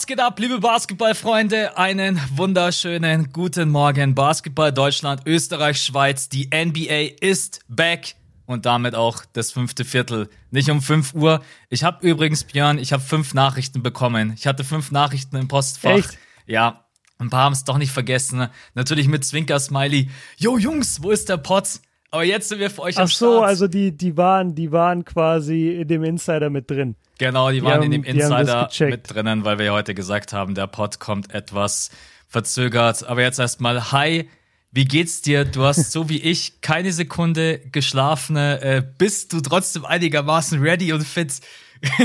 Was geht ab, liebe Basketballfreunde? Einen wunderschönen guten Morgen. Basketball Deutschland, Österreich, Schweiz. Die NBA ist back und damit auch das fünfte Viertel. Nicht um 5 Uhr. Ich habe übrigens, Björn, ich habe fünf Nachrichten bekommen. Ich hatte fünf Nachrichten im Postfach. Echt? Ja, ein paar haben es doch nicht vergessen. Natürlich mit Zwinker-Smiley. Jo, Jungs, wo ist der Pot? Aber jetzt sind wir für euch Ach am so, Start. also die, die waren, die waren quasi in dem Insider mit drin. Genau, die waren haben- in dem Insider mit drinnen, weil wir ja heute gesagt haben, der Pod kommt etwas verzögert. Aber jetzt erstmal, hi, wie geht's dir? Du hast so wie ich keine Sekunde geschlafen. Äh, bist du trotzdem einigermaßen ready und fit?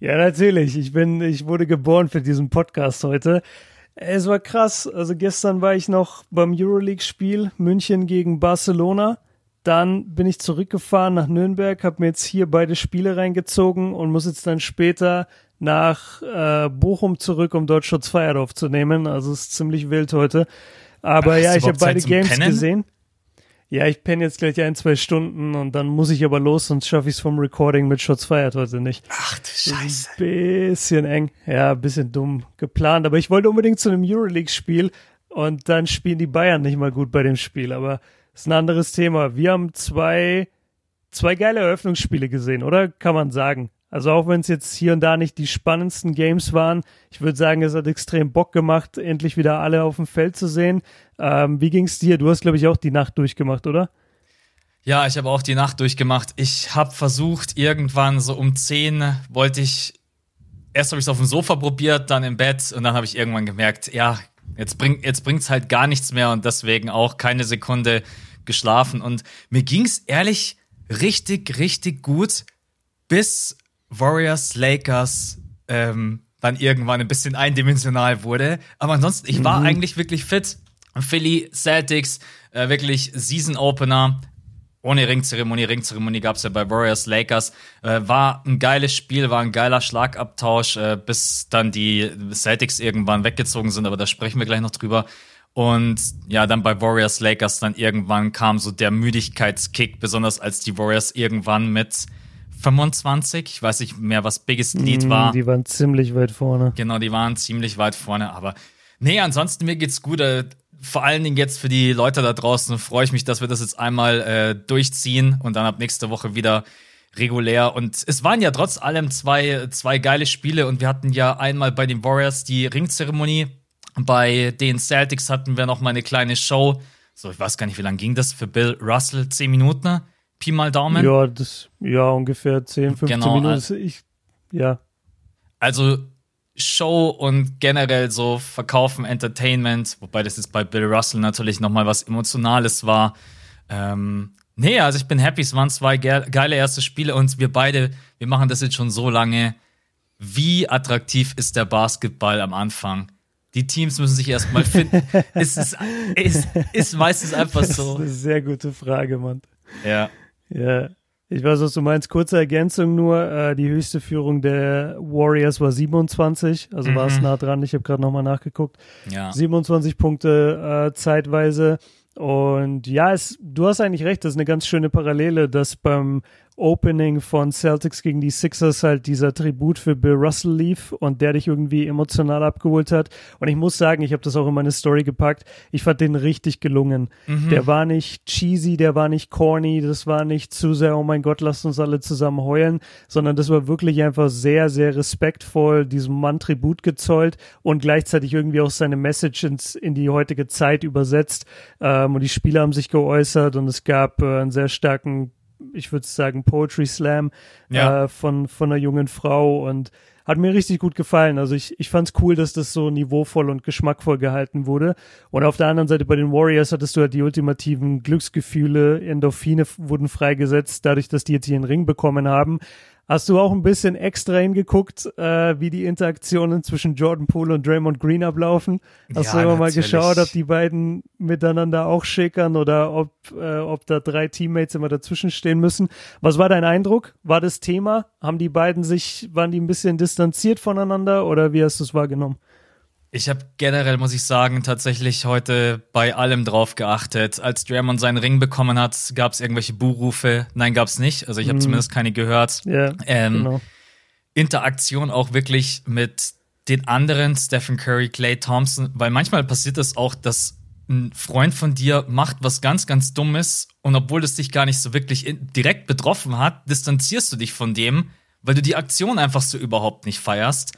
Ja, natürlich. Ich bin, ich wurde geboren für diesen Podcast heute. Es war krass. Also gestern war ich noch beim Euroleague-Spiel München gegen Barcelona. Dann bin ich zurückgefahren nach Nürnberg, habe mir jetzt hier beide Spiele reingezogen und muss jetzt dann später nach äh, Bochum zurück, um dort Schutz Feier aufzunehmen. Also es ist ziemlich wild heute. Aber Ach, ja, ich habe beide Games Pennen? gesehen. Ja, ich penne jetzt gleich ein, zwei Stunden und dann muss ich aber los, sonst schaffe ich es vom Recording mit Shots feiert heute nicht. Ach du Ein bisschen eng. Ja, ein bisschen dumm geplant. Aber ich wollte unbedingt zu einem Euroleague-Spiel und dann spielen die Bayern nicht mal gut bei dem Spiel. Aber ist ein anderes Thema. Wir haben zwei, zwei geile Eröffnungsspiele gesehen, oder? Kann man sagen. Also auch wenn es jetzt hier und da nicht die spannendsten Games waren, ich würde sagen, es hat extrem Bock gemacht, endlich wieder alle auf dem Feld zu sehen. Ähm, wie ging's dir? Du hast, glaube ich, auch die Nacht durchgemacht, oder? Ja, ich habe auch die Nacht durchgemacht. Ich habe versucht, irgendwann so um 10 wollte ich, erst habe ich es auf dem Sofa probiert, dann im Bett und dann habe ich irgendwann gemerkt, ja, jetzt, bring, jetzt bringt's halt gar nichts mehr und deswegen auch keine Sekunde geschlafen. Und mir ging's ehrlich richtig, richtig gut, bis Warriors, Lakers ähm, dann irgendwann ein bisschen eindimensional wurde. Aber ansonsten, ich war eigentlich wirklich fit. Philly, Celtics, äh, wirklich Season Opener. Ohne Ringzeremonie, Ringzeremonie gab's ja bei Warriors Lakers. Äh, war ein geiles Spiel, war ein geiler Schlagabtausch, äh, bis dann die Celtics irgendwann weggezogen sind, aber da sprechen wir gleich noch drüber. Und ja, dann bei Warriors Lakers dann irgendwann kam so der Müdigkeitskick, besonders als die Warriors irgendwann mit 25, ich weiß nicht mehr, was Biggest Lead war. Mm, Die waren ziemlich weit vorne. Genau, die waren ziemlich weit vorne, aber nee, ansonsten mir geht's gut. Vor allen Dingen jetzt für die Leute da draußen freue ich mich, dass wir das jetzt einmal äh, durchziehen und dann ab nächste Woche wieder regulär. Und es waren ja trotz allem zwei, zwei geile Spiele und wir hatten ja einmal bei den Warriors die Ringzeremonie. Bei den Celtics hatten wir noch mal eine kleine Show. So, ich weiß gar nicht, wie lange ging das für Bill Russell? Zehn Minuten? ne? Pi mal Daumen? Ja, das, ja, ungefähr 10, 15 Genau, Minuten. Das- Ich, ja. Also Show und generell so Verkaufen, Entertainment, wobei das jetzt bei Bill Russell natürlich nochmal was Emotionales war. Ähm, nee, also ich bin happy, es waren zwei ge geile erste Spiele und wir beide, wir machen das jetzt schon so lange. Wie attraktiv ist der Basketball am Anfang? Die Teams müssen sich erstmal finden. es ist, ist, ist meistens einfach Das ist so. eine sehr gute Frage, Mann. Ja. Ja. Ich weiß, was du meinst. Kurze Ergänzung nur. Äh, die höchste Führung der Warriors war 27. Also war es Mhm. nah dran. Ich habe gerade nochmal nachgeguckt. Ja. 27 Punkte äh, zeitweise. Und ja, es, du hast eigentlich recht, das ist eine ganz schöne Parallele, dass beim Opening von Celtics gegen die Sixers halt dieser Tribut für Bill Russell lief und der dich irgendwie emotional abgeholt hat. Und ich muss sagen, ich habe das auch in meine Story gepackt, ich fand den richtig gelungen. Der war nicht cheesy, der war nicht corny, das war nicht zu sehr, oh mein Gott, lasst uns alle zusammen heulen, sondern das war wirklich einfach sehr, sehr respektvoll, diesem Mann Tribut gezollt und gleichzeitig irgendwie auch seine Message ins, in die heutige Zeit übersetzt. Ähm, und die Spieler haben sich geäußert und es gab äh, einen sehr starken, ich würde sagen, Poetry Slam Ja. äh, von, von einer jungen Frau und hat mir richtig gut gefallen. Also ich, ich fand's cool, dass das so niveauvoll und geschmackvoll gehalten wurde. Und auf der anderen Seite bei den Warriors hattest du halt die ultimativen Glücksgefühle, Endorphine wurden freigesetzt, dadurch, dass die jetzt hier einen Ring bekommen haben. Hast du auch ein bisschen extra hingeguckt, äh, wie die Interaktionen zwischen Jordan Poole und Draymond Green ablaufen? Hast Ja, du immer mal geschaut, ob die beiden miteinander auch schickern oder ob, äh, ob da drei Teammates immer dazwischen stehen müssen? Was war dein Eindruck? War das Thema? Haben die beiden sich, waren die ein bisschen distanziert voneinander oder wie hast du es wahrgenommen? Ich habe generell, muss ich sagen, tatsächlich heute bei allem drauf geachtet. Als Draymond seinen Ring bekommen hat, gab es irgendwelche Buhrufe. Nein, gab es nicht. Also ich habe zumindest keine gehört. Ja, Ähm, genau. Interaktion auch wirklich mit den anderen, Stephen Curry, Clay Thompson, weil manchmal passiert es das auch, dass ein Freund von dir macht was ganz, ganz Dummes und obwohl es dich gar nicht so wirklich direkt betroffen hat, distanzierst du dich von dem, weil du die Aktion einfach so überhaupt nicht feierst.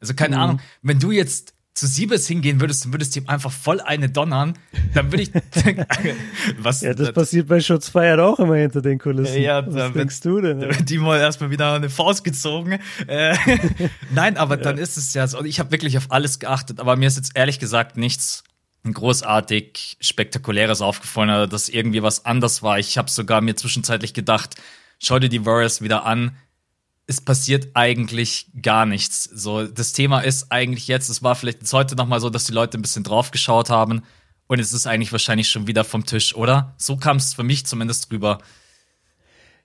Also keine mhm. Ahnung, wenn du jetzt zu Siebes hingehen würdest und würdest ihm einfach voll eine donnern, dann würde ich. was, ja, das, das passiert bei Schutzfeiern auch immer hinter den Kulissen. Ja, was da denkst du denn? Da wird die mal erstmal wieder eine Faust gezogen. Äh, Nein, aber ja. dann ist es ja so. Ich habe wirklich auf alles geachtet, aber mir ist jetzt ehrlich gesagt nichts großartig spektakuläres aufgefallen oder dass irgendwie was anders war. Ich habe sogar mir zwischenzeitlich gedacht, schau dir die Warriors wieder an es passiert eigentlich gar nichts. So, das Thema ist eigentlich jetzt, es war vielleicht jetzt heute nochmal so, dass die Leute ein bisschen draufgeschaut haben und es ist eigentlich wahrscheinlich schon wieder vom Tisch, oder? So kam es für mich zumindest drüber.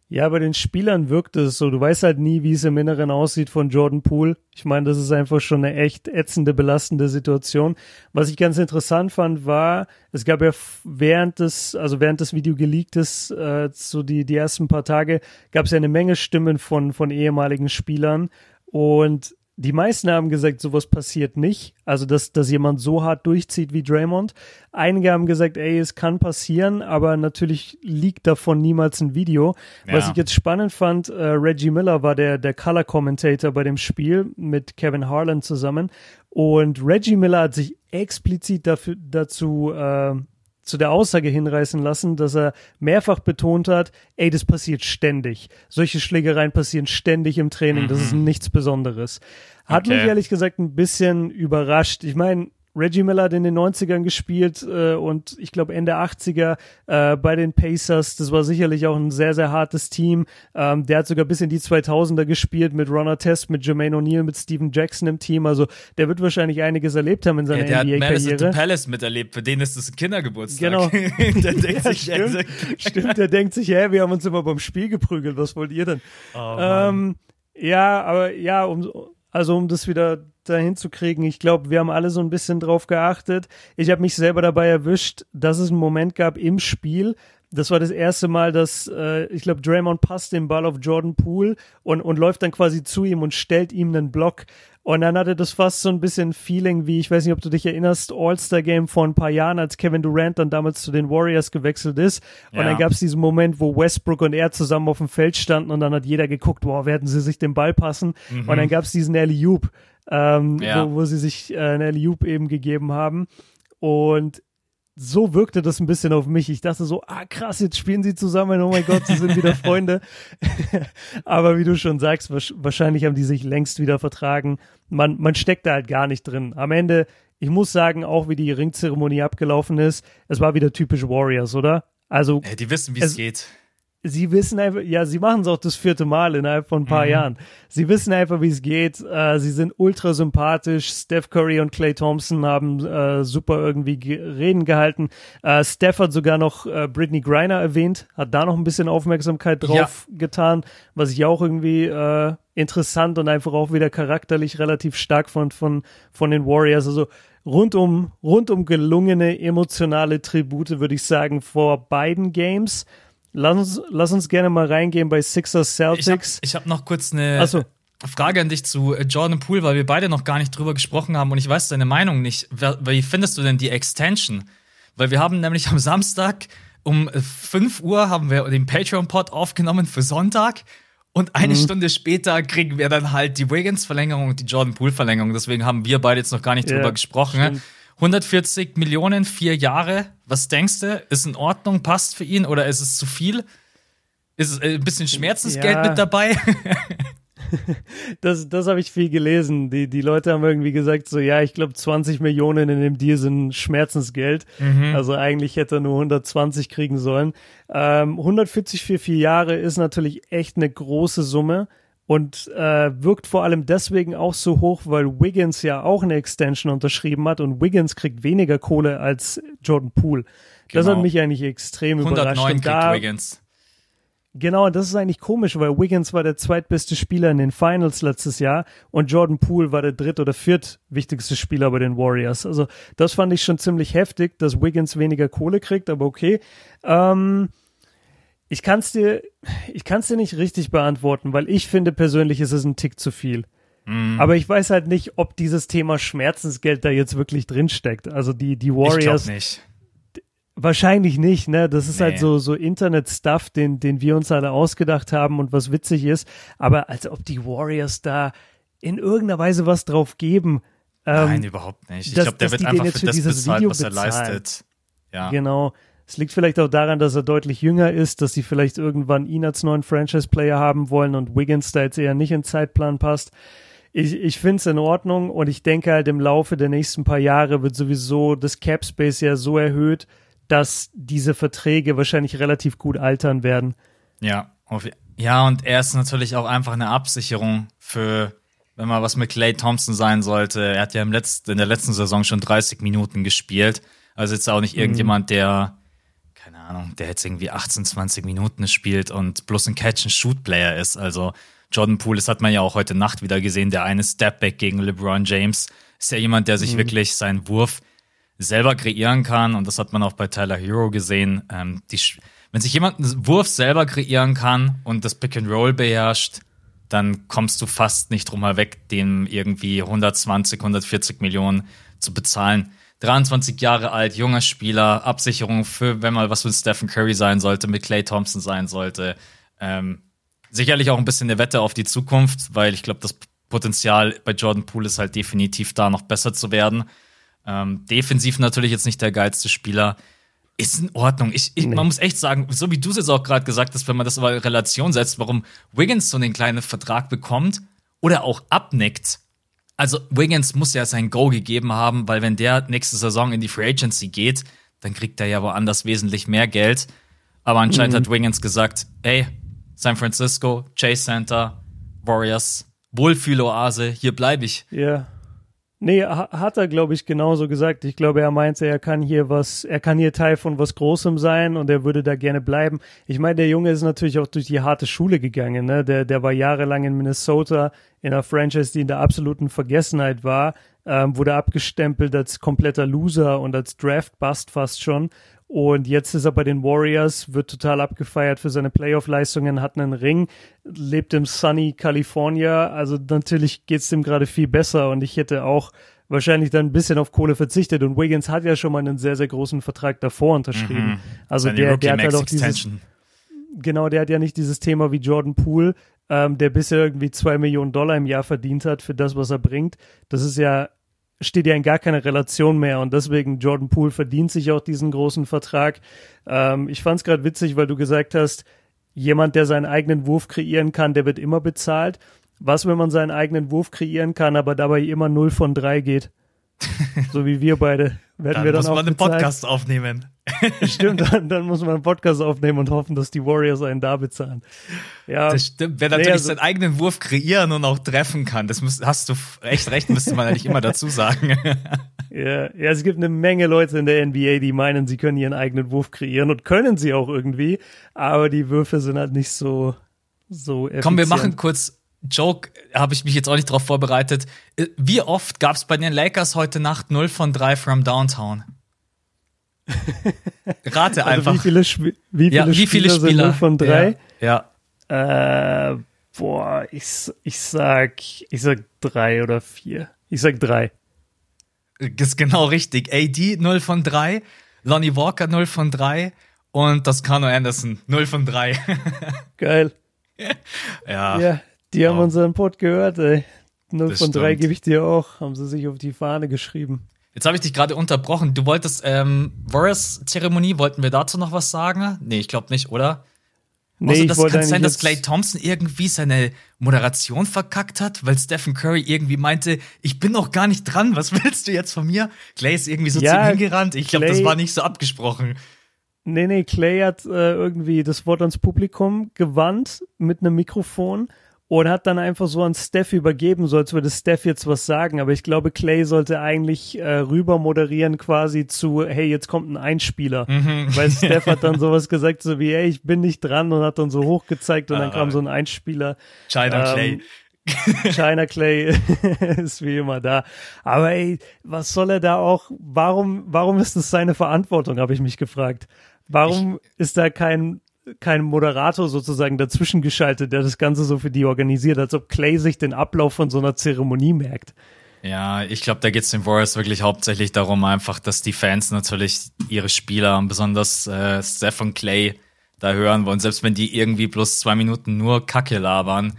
Ja, bei den Spielern wirkt es so. Du weißt halt nie, wie es im Inneren aussieht von Jordan Poole. Ich meine, das ist einfach schon eine echt ätzende, belastende Situation. Was ich ganz interessant fand, war, es gab ja während des, also während das Video geleakt ist, äh, so die, die ersten paar Tage, gab es ja eine Menge Stimmen von, von ehemaligen Spielern. Und die meisten haben gesagt, sowas passiert nicht. Also, dass, dass jemand so hart durchzieht wie Draymond. Einige haben gesagt, ey, es kann passieren, aber natürlich liegt davon niemals ein Video. Ja. Was ich jetzt spannend fand, äh, Reggie Miller war der, der Color Commentator bei dem Spiel mit Kevin Harlan zusammen. Und Reggie Miller hat sich explizit dafür, dazu äh, zu der Aussage hinreißen lassen, dass er mehrfach betont hat, ey, das passiert ständig. Solche Schlägereien passieren ständig im Training, das ist mhm. nichts Besonderes. Hat okay. mich ehrlich gesagt ein bisschen überrascht. Ich meine, Reggie Miller hat in den 90ern gespielt äh, und ich glaube Ende 80er äh, bei den Pacers. Das war sicherlich auch ein sehr, sehr hartes Team. Ähm, der hat sogar bis in die 2000er gespielt mit Ron Test, mit Jermaine O'Neal, mit Steven Jackson im Team. Also der wird wahrscheinlich einiges erlebt haben in seiner ja, NBA-Karriere. Der hat Malice Palace miterlebt. Für den ist das ein Kindergeburtstag. Genau. der denkt ja, sich, stimmt, stimmt, der denkt sich, hä, wir haben uns immer beim Spiel geprügelt. Was wollt ihr denn? Oh, ähm, ja, aber ja, um, also um das wieder dahin zu kriegen, ich glaube, wir haben alle so ein bisschen drauf geachtet. Ich habe mich selber dabei erwischt, dass es einen Moment gab im Spiel, das war das erste Mal, dass äh, ich glaube, Draymond passt den Ball auf Jordan Poole und, und läuft dann quasi zu ihm und stellt ihm einen Block. Und dann hatte das fast so ein bisschen Feeling wie, ich weiß nicht, ob du dich erinnerst, All-Star-Game vor ein paar Jahren, als Kevin Durant dann damals zu den Warriors gewechselt ist. Und ja. dann gab es diesen Moment, wo Westbrook und er zusammen auf dem Feld standen und dann hat jeder geguckt, boah, werden sie sich den Ball passen? Mhm. Und dann gab es diesen Alley Oop, ähm, ja. wo, wo sie sich äh, einen Alley Oop eben gegeben haben. Und so wirkte das ein bisschen auf mich. Ich dachte so, ah krass, jetzt spielen sie zusammen, oh mein Gott, sie sind wieder Freunde. Aber wie du schon sagst, wahrscheinlich haben die sich längst wieder vertragen. Man, man steckt da halt gar nicht drin. Am Ende, ich muss sagen, auch wie die Ringzeremonie abgelaufen ist, es war wieder typisch Warriors, oder? Also. Äh, die wissen, wie es geht sie wissen einfach, ja, sie machen es auch das vierte Mal innerhalb von ein paar mhm. Jahren. Sie wissen einfach, wie es geht. Äh, sie sind ultra sympathisch. Steph Curry und Clay Thompson haben äh, super irgendwie ge Reden gehalten. Äh, Steph hat sogar noch äh, Britney Griner erwähnt, hat da noch ein bisschen Aufmerksamkeit drauf ja. getan, was ich auch irgendwie äh, interessant und einfach auch wieder charakterlich relativ stark fand von, von den Warriors. Also rundum, rundum gelungene emotionale Tribute, würde ich sagen, vor beiden Games. Lass uns, lass uns gerne mal reingehen bei Sixers Celtics. Ich habe hab noch kurz eine so. Frage an dich zu äh, Jordan Poole, weil wir beide noch gar nicht drüber gesprochen haben und ich weiß deine Meinung nicht. Wie findest du denn die Extension? Weil wir haben nämlich am Samstag um 5 Uhr haben wir den Patreon-Pod aufgenommen für Sonntag und eine mhm. Stunde später kriegen wir dann halt die Wiggins-Verlängerung und die Jordan Poole-Verlängerung. Deswegen haben wir beide jetzt noch gar nicht yeah, drüber gesprochen. Stimmt. 140 Millionen, vier Jahre. Was denkst du? Ist in Ordnung? Passt für ihn oder ist es zu viel? Ist es äh, ein bisschen Schmerzensgeld ja. mit dabei? das das habe ich viel gelesen. Die, die Leute haben irgendwie gesagt, so, ja, ich glaube, 20 Millionen in dem Deal sind Schmerzensgeld. Mhm. Also eigentlich hätte er nur 120 kriegen sollen. Ähm, 140 für vier Jahre ist natürlich echt eine große Summe und äh, wirkt vor allem deswegen auch so hoch, weil Wiggins ja auch eine Extension unterschrieben hat und Wiggins kriegt weniger Kohle als Jordan Poole. Genau. Das hat genau. mich eigentlich extrem 109 überrascht. Und da, Wiggins. Genau, das ist eigentlich komisch, weil Wiggins war der zweitbeste Spieler in den Finals letztes Jahr und Jordan Poole war der dritt- oder viertwichtigste Spieler bei den Warriors. Also das fand ich schon ziemlich heftig, dass Wiggins weniger Kohle kriegt, aber okay. Ähm, ich kann es dir, ich kann dir nicht richtig beantworten, weil ich finde persönlich, ist es ein Tick zu viel. Mhm. Aber ich weiß halt nicht, ob dieses Thema Schmerzensgeld da jetzt wirklich drinsteckt. Also die, die Warriors. Ich nicht. Wahrscheinlich nicht, ne? Das ist halt nee. halt so, so Internet-Stuff, den, den wir uns alle ausgedacht haben und was witzig ist. Aber als ob die Warriors da in irgendeiner Weise was drauf geben. Ähm, Nein, überhaupt nicht. Ich glaube, der wird einfach für, das bezahlt, Video was er leistet. Ja. Genau. Es liegt vielleicht auch daran, dass er deutlich jünger ist, dass sie vielleicht irgendwann ihn als neuen Franchise-Player haben wollen und Wiggins da jetzt eher nicht in den Zeitplan passt. Ich, ich finde es in Ordnung und ich denke halt im Laufe der nächsten paar Jahre wird sowieso das Cap Space ja so erhöht, dass diese Verträge wahrscheinlich relativ gut altern werden. Ja, ja, und er ist natürlich auch einfach eine Absicherung für, wenn mal was mit Clay Thompson sein sollte. Er hat ja im letzten, in der letzten Saison schon 30 Minuten gespielt. Also jetzt auch nicht mhm. irgendjemand, der keine Ahnung, der jetzt irgendwie 18, 20 Minuten spielt und bloß ein Catch-and-Shoot-Player ist. Also Jordan Poole, das hat man ja auch heute Nacht wieder gesehen, der eine Stepback gegen LeBron James, ist ja jemand, der sich mhm. wirklich seinen Wurf selber kreieren kann. Und das hat man auch bei Tyler Hero gesehen. Ähm, die, wenn sich jemand einen Wurf selber kreieren kann und das Pick and Roll beherrscht, dann kommst du fast nicht drum weg, dem irgendwie 120, 140 Millionen zu bezahlen. 23 Jahre alt, junger Spieler, Absicherung für, wenn mal was mit Stephen Curry sein sollte, mit Clay Thompson sein sollte. Ähm, sicherlich auch ein bisschen eine Wette auf die Zukunft, weil ich glaube, das Potenzial bei Jordan Poole ist halt definitiv da, noch besser zu werden. Ähm, defensiv natürlich jetzt nicht der geilste Spieler. Ist in Ordnung. Ich, ich nee. Man muss echt sagen, so wie du es jetzt auch gerade gesagt hast, wenn man das aber in Relation setzt, warum Wiggins so einen kleinen Vertrag bekommt oder auch abnickt, also Wiggins muss ja sein Go gegeben haben, weil wenn der nächste Saison in die Free Agency geht, dann kriegt er ja woanders wesentlich mehr Geld. Aber anscheinend mhm. hat Wiggins gesagt, ey, San Francisco, Chase Center, Warriors, Wohlfühloase, hier bleibe ich. Ja. Nee, hat er, glaube ich, genauso gesagt. Ich glaube, er meinte, er kann hier was, er kann hier Teil von was Großem sein und er würde da gerne bleiben. Ich meine, der Junge ist natürlich auch durch die harte Schule gegangen, ne? Der, der war jahrelang in Minnesota in einer Franchise, die in der absoluten Vergessenheit war, ähm, wurde abgestempelt als kompletter Loser und als Draft-Bust fast schon. Und jetzt ist er bei den Warriors, wird total abgefeiert für seine Playoff-Leistungen, hat einen Ring, lebt im sunny California. Also natürlich geht's ihm gerade viel besser und ich hätte auch wahrscheinlich dann ein bisschen auf Kohle verzichtet. Und Wiggins hat ja schon mal einen sehr, sehr großen Vertrag davor unterschrieben. Mhm. Also der, der hat halt auch dieses, genau, der hat ja nicht dieses Thema wie Jordan Poole, ähm, der bisher irgendwie zwei Millionen Dollar im Jahr verdient hat für das, was er bringt. Das ist ja steht ja in gar keiner Relation mehr und deswegen Jordan Poole verdient sich auch diesen großen Vertrag. Ähm, ich fand es gerade witzig, weil du gesagt hast, jemand, der seinen eigenen Wurf kreieren kann, der wird immer bezahlt. Was, wenn man seinen eigenen Wurf kreieren kann, aber dabei immer 0 von 3 geht? so wie wir beide. Werden dann wir dann muss auch man einen Podcast aufnehmen. Stimmt, dann, dann, muss man einen Podcast aufnehmen und hoffen, dass die Warriors einen da bezahlen. Ja, das stimmt. Wer natürlich nee, also, seinen eigenen Wurf kreieren und auch treffen kann, das muss, hast du echt recht, müsste man eigentlich immer dazu sagen. ja, ja, es gibt eine Menge Leute in der NBA, die meinen, sie können ihren eigenen Wurf kreieren und können sie auch irgendwie, aber die Würfe sind halt nicht so, so effizient. Komm, wir machen kurz Joke, habe ich mich jetzt auch nicht drauf vorbereitet. Äh, wie oft gab es bei den Lakers heute Nacht 0 von 3 from Downtown? Rate also einfach. Wie viele, Sp wie viele, ja, wie viele Spieler, Spieler? 0 von 3? Ja. ja. Äh, boah, ich, ich sag, ich sag 3 oder 4. Ich sag 3. Das ist genau richtig. AD 0 von 3, Lonnie Walker 0 von 3 und das Kano Anderson 0 von 3. Geil. ja. Ja, die haben oh. unseren Pod gehört, ey. 0 das von 3 gebe ich dir auch. Haben sie sich auf die Fahne geschrieben. Jetzt habe ich dich gerade unterbrochen. Du wolltest, ähm, Warriors-Zeremonie, wollten wir dazu noch was sagen? Nee, ich glaube nicht, oder? Nee, also, das kann sein, dass Clay Thompson irgendwie seine Moderation verkackt hat, weil Stephen Curry irgendwie meinte, ich bin noch gar nicht dran, was willst du jetzt von mir? Clay ist irgendwie so ja, zu ihm hingerannt. Ich glaube, das war nicht so abgesprochen. Nee, nee, Clay hat äh, irgendwie das Wort ans Publikum gewandt mit einem Mikrofon und hat dann einfach so an Steph übergeben, so als würde Steph jetzt was sagen. Aber ich glaube, Clay sollte eigentlich äh, rüber moderieren quasi zu, hey, jetzt kommt ein Einspieler. Mhm. Weil Steph hat dann sowas gesagt, so wie, hey, ich bin nicht dran und hat dann so hochgezeigt und dann kam so ein Einspieler. China ähm, Clay. China Clay ist wie immer da. Aber ey, was soll er da auch? Warum, warum ist das seine Verantwortung, habe ich mich gefragt. Warum ich, ist da kein kein Moderator sozusagen dazwischen geschaltet, der das Ganze so für die organisiert, als ob Clay sich den Ablauf von so einer Zeremonie merkt. Ja, ich glaube, da geht es den Warriors wirklich hauptsächlich darum, einfach, dass die Fans natürlich ihre Spieler, besonders äh, Steph Clay, da hören wollen. Selbst wenn die irgendwie bloß zwei Minuten nur Kacke labern.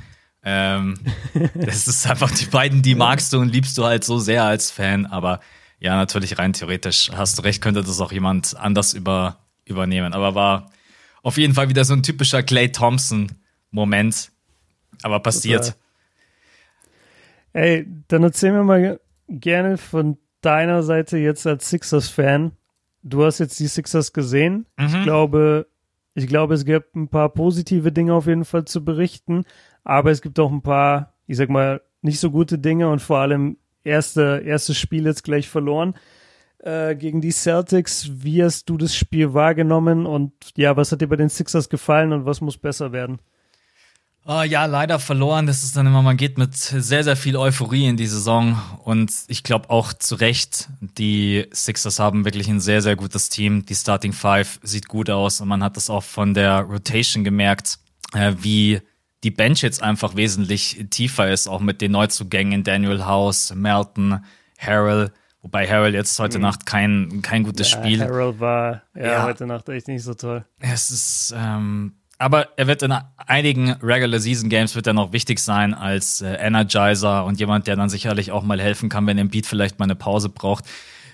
Ähm, das ist einfach die beiden, die magst du und liebst du halt so sehr als Fan. Aber ja, natürlich rein theoretisch hast du recht, könnte das auch jemand anders über, übernehmen. Aber war auf jeden Fall wieder so ein typischer Clay Thompson-Moment. Aber passiert. Total. Ey, dann erzähl mir mal gerne von deiner Seite jetzt als Sixers-Fan. Du hast jetzt die Sixers gesehen. Mhm. Ich glaube, ich glaube, es gibt ein paar positive Dinge auf jeden Fall zu berichten, aber es gibt auch ein paar, ich sag mal, nicht so gute Dinge und vor allem erste, erstes Spiel jetzt gleich verloren äh, gegen die Celtics. Wie hast du das Spiel wahrgenommen und ja, was hat dir bei den Sixers gefallen und was muss besser werden? Oh, ja, leider verloren. Das ist dann immer, man geht mit sehr, sehr viel Euphorie in die Saison. Und ich glaube auch zu Recht, die Sixers haben wirklich ein sehr, sehr gutes Team. Die Starting Five sieht gut aus und man hat das auch von der Rotation gemerkt, äh, wie die Bench jetzt einfach wesentlich tiefer ist, auch mit den Neuzugängen Daniel House, Melton, Harrell. Wobei Harrell jetzt heute mhm. Nacht kein, kein gutes ja, Spiel. Harrell war ja, ja, heute Nacht echt nicht so toll. Es ist, ähm, aber er wird in einigen Regular Season Games wird er noch wichtig sein als äh, Energizer und jemand, der dann sicherlich auch mal helfen kann, wenn Embiid vielleicht mal eine Pause braucht.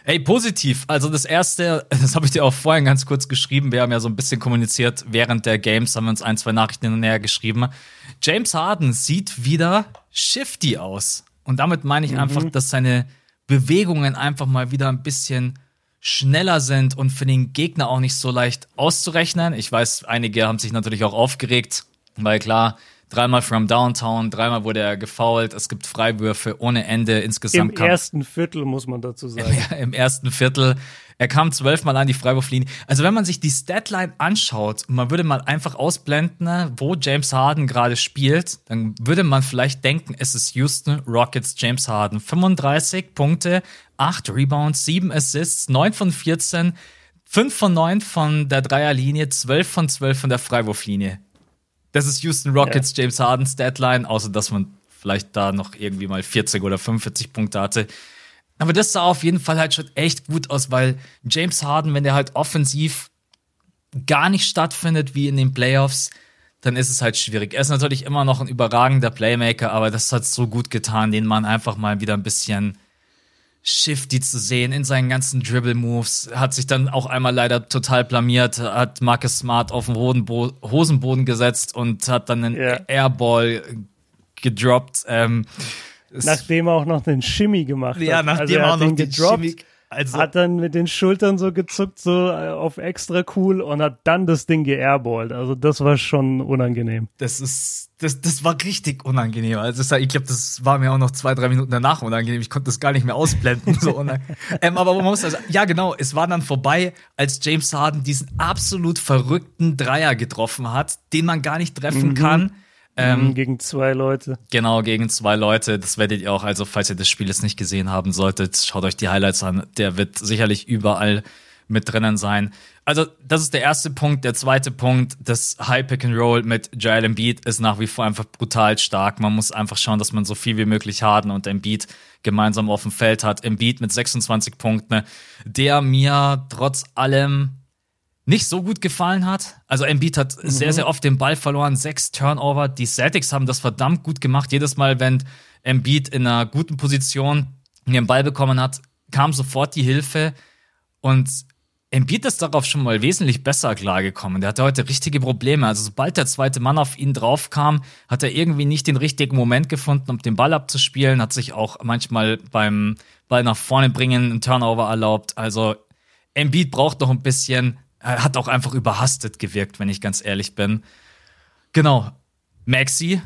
Hey, positiv. Also das erste, das habe ich dir auch vorhin ganz kurz geschrieben. Wir haben ja so ein bisschen kommuniziert während der Games, haben wir uns ein, zwei Nachrichten näher geschrieben. James Harden sieht wieder shifty aus. Und damit meine ich mhm. einfach, dass seine Bewegungen einfach mal wieder ein bisschen schneller sind und für den Gegner auch nicht so leicht auszurechnen. Ich weiß, einige haben sich natürlich auch aufgeregt, weil klar, dreimal from Downtown, dreimal wurde er gefoult, es gibt Freiwürfe ohne Ende insgesamt. Im ersten Viertel muss man dazu sagen. Im, Im ersten Viertel. Er kam zwölfmal an die Freiwurflinie. Also wenn man sich die Statline anschaut und man würde mal einfach ausblenden, wo James Harden gerade spielt, dann würde man vielleicht denken, es ist Houston Rockets James Harden. 35 Punkte, 8 Rebounds, 7 Assists, 9 von 14, 5 von 9 von der Dreierlinie, 12 von 12 von der Freiwurflinie. Das ist Houston Rockets ja. James Harden Statline, außer dass man vielleicht da noch irgendwie mal 40 oder 45 Punkte hatte. Aber das sah auf jeden Fall halt schon echt gut aus, weil James Harden, wenn der halt offensiv gar nicht stattfindet wie in den Playoffs, dann ist es halt schwierig. Er ist natürlich immer noch ein überragender Playmaker, aber das hat so gut getan, den Mann einfach mal wieder ein bisschen shifty zu sehen in seinen ganzen Dribble-Moves. Hat sich dann auch einmal leider total blamiert, hat Marcus Smart auf den Hosenboden gesetzt und hat dann einen yeah. Airball gedroppt. Ähm, nachdem er auch noch den Shimmy gemacht hat. Ja, nachdem also er auch noch den gedroppt. Shimmy also, hat dann mit den Schultern so gezuckt, so äh, auf extra cool und hat dann das Ding geairballt. Also das war schon unangenehm. Das ist, das, das war richtig unangenehm. Also ich glaube, das war mir auch noch zwei, drei Minuten danach unangenehm. Ich konnte das gar nicht mehr ausblenden. so ähm, aber man muss also, ja genau, es war dann vorbei, als James Harden diesen absolut verrückten Dreier getroffen hat, den man gar nicht treffen mhm. kann ähm, mhm, gegen zwei Leute. Genau, gegen zwei Leute. Das werdet ihr auch, also falls ihr das Spiel jetzt nicht gesehen haben solltet, schaut euch die Highlights an. Der wird sicherlich überall mit drinnen sein. Also, das ist der erste Punkt. Der zweite Punkt, das High Pick and Roll mit Joel Embiid ist nach wie vor einfach brutal stark. Man muss einfach schauen, dass man so viel wie möglich Harden und Embiid gemeinsam auf dem Feld hat. Embiid mit 26 Punkten, der mir trotz allem nicht so gut gefallen hat. Also Embiid hat mhm. sehr, sehr oft den Ball verloren, sechs Turnover. Die Celtics haben das verdammt gut gemacht. Jedes Mal, wenn Embiid in einer guten Position den Ball bekommen hat, kam sofort die Hilfe. Und Embiid ist darauf schon mal wesentlich besser klargekommen. Der hatte heute richtige Probleme. Also sobald der zweite Mann auf ihn draufkam, hat er irgendwie nicht den richtigen Moment gefunden, um den Ball abzuspielen. Hat sich auch manchmal beim Ball nach vorne bringen einen Turnover erlaubt. Also Embiid braucht noch ein bisschen hat auch einfach überhastet gewirkt, wenn ich ganz ehrlich bin. Genau. Maxi.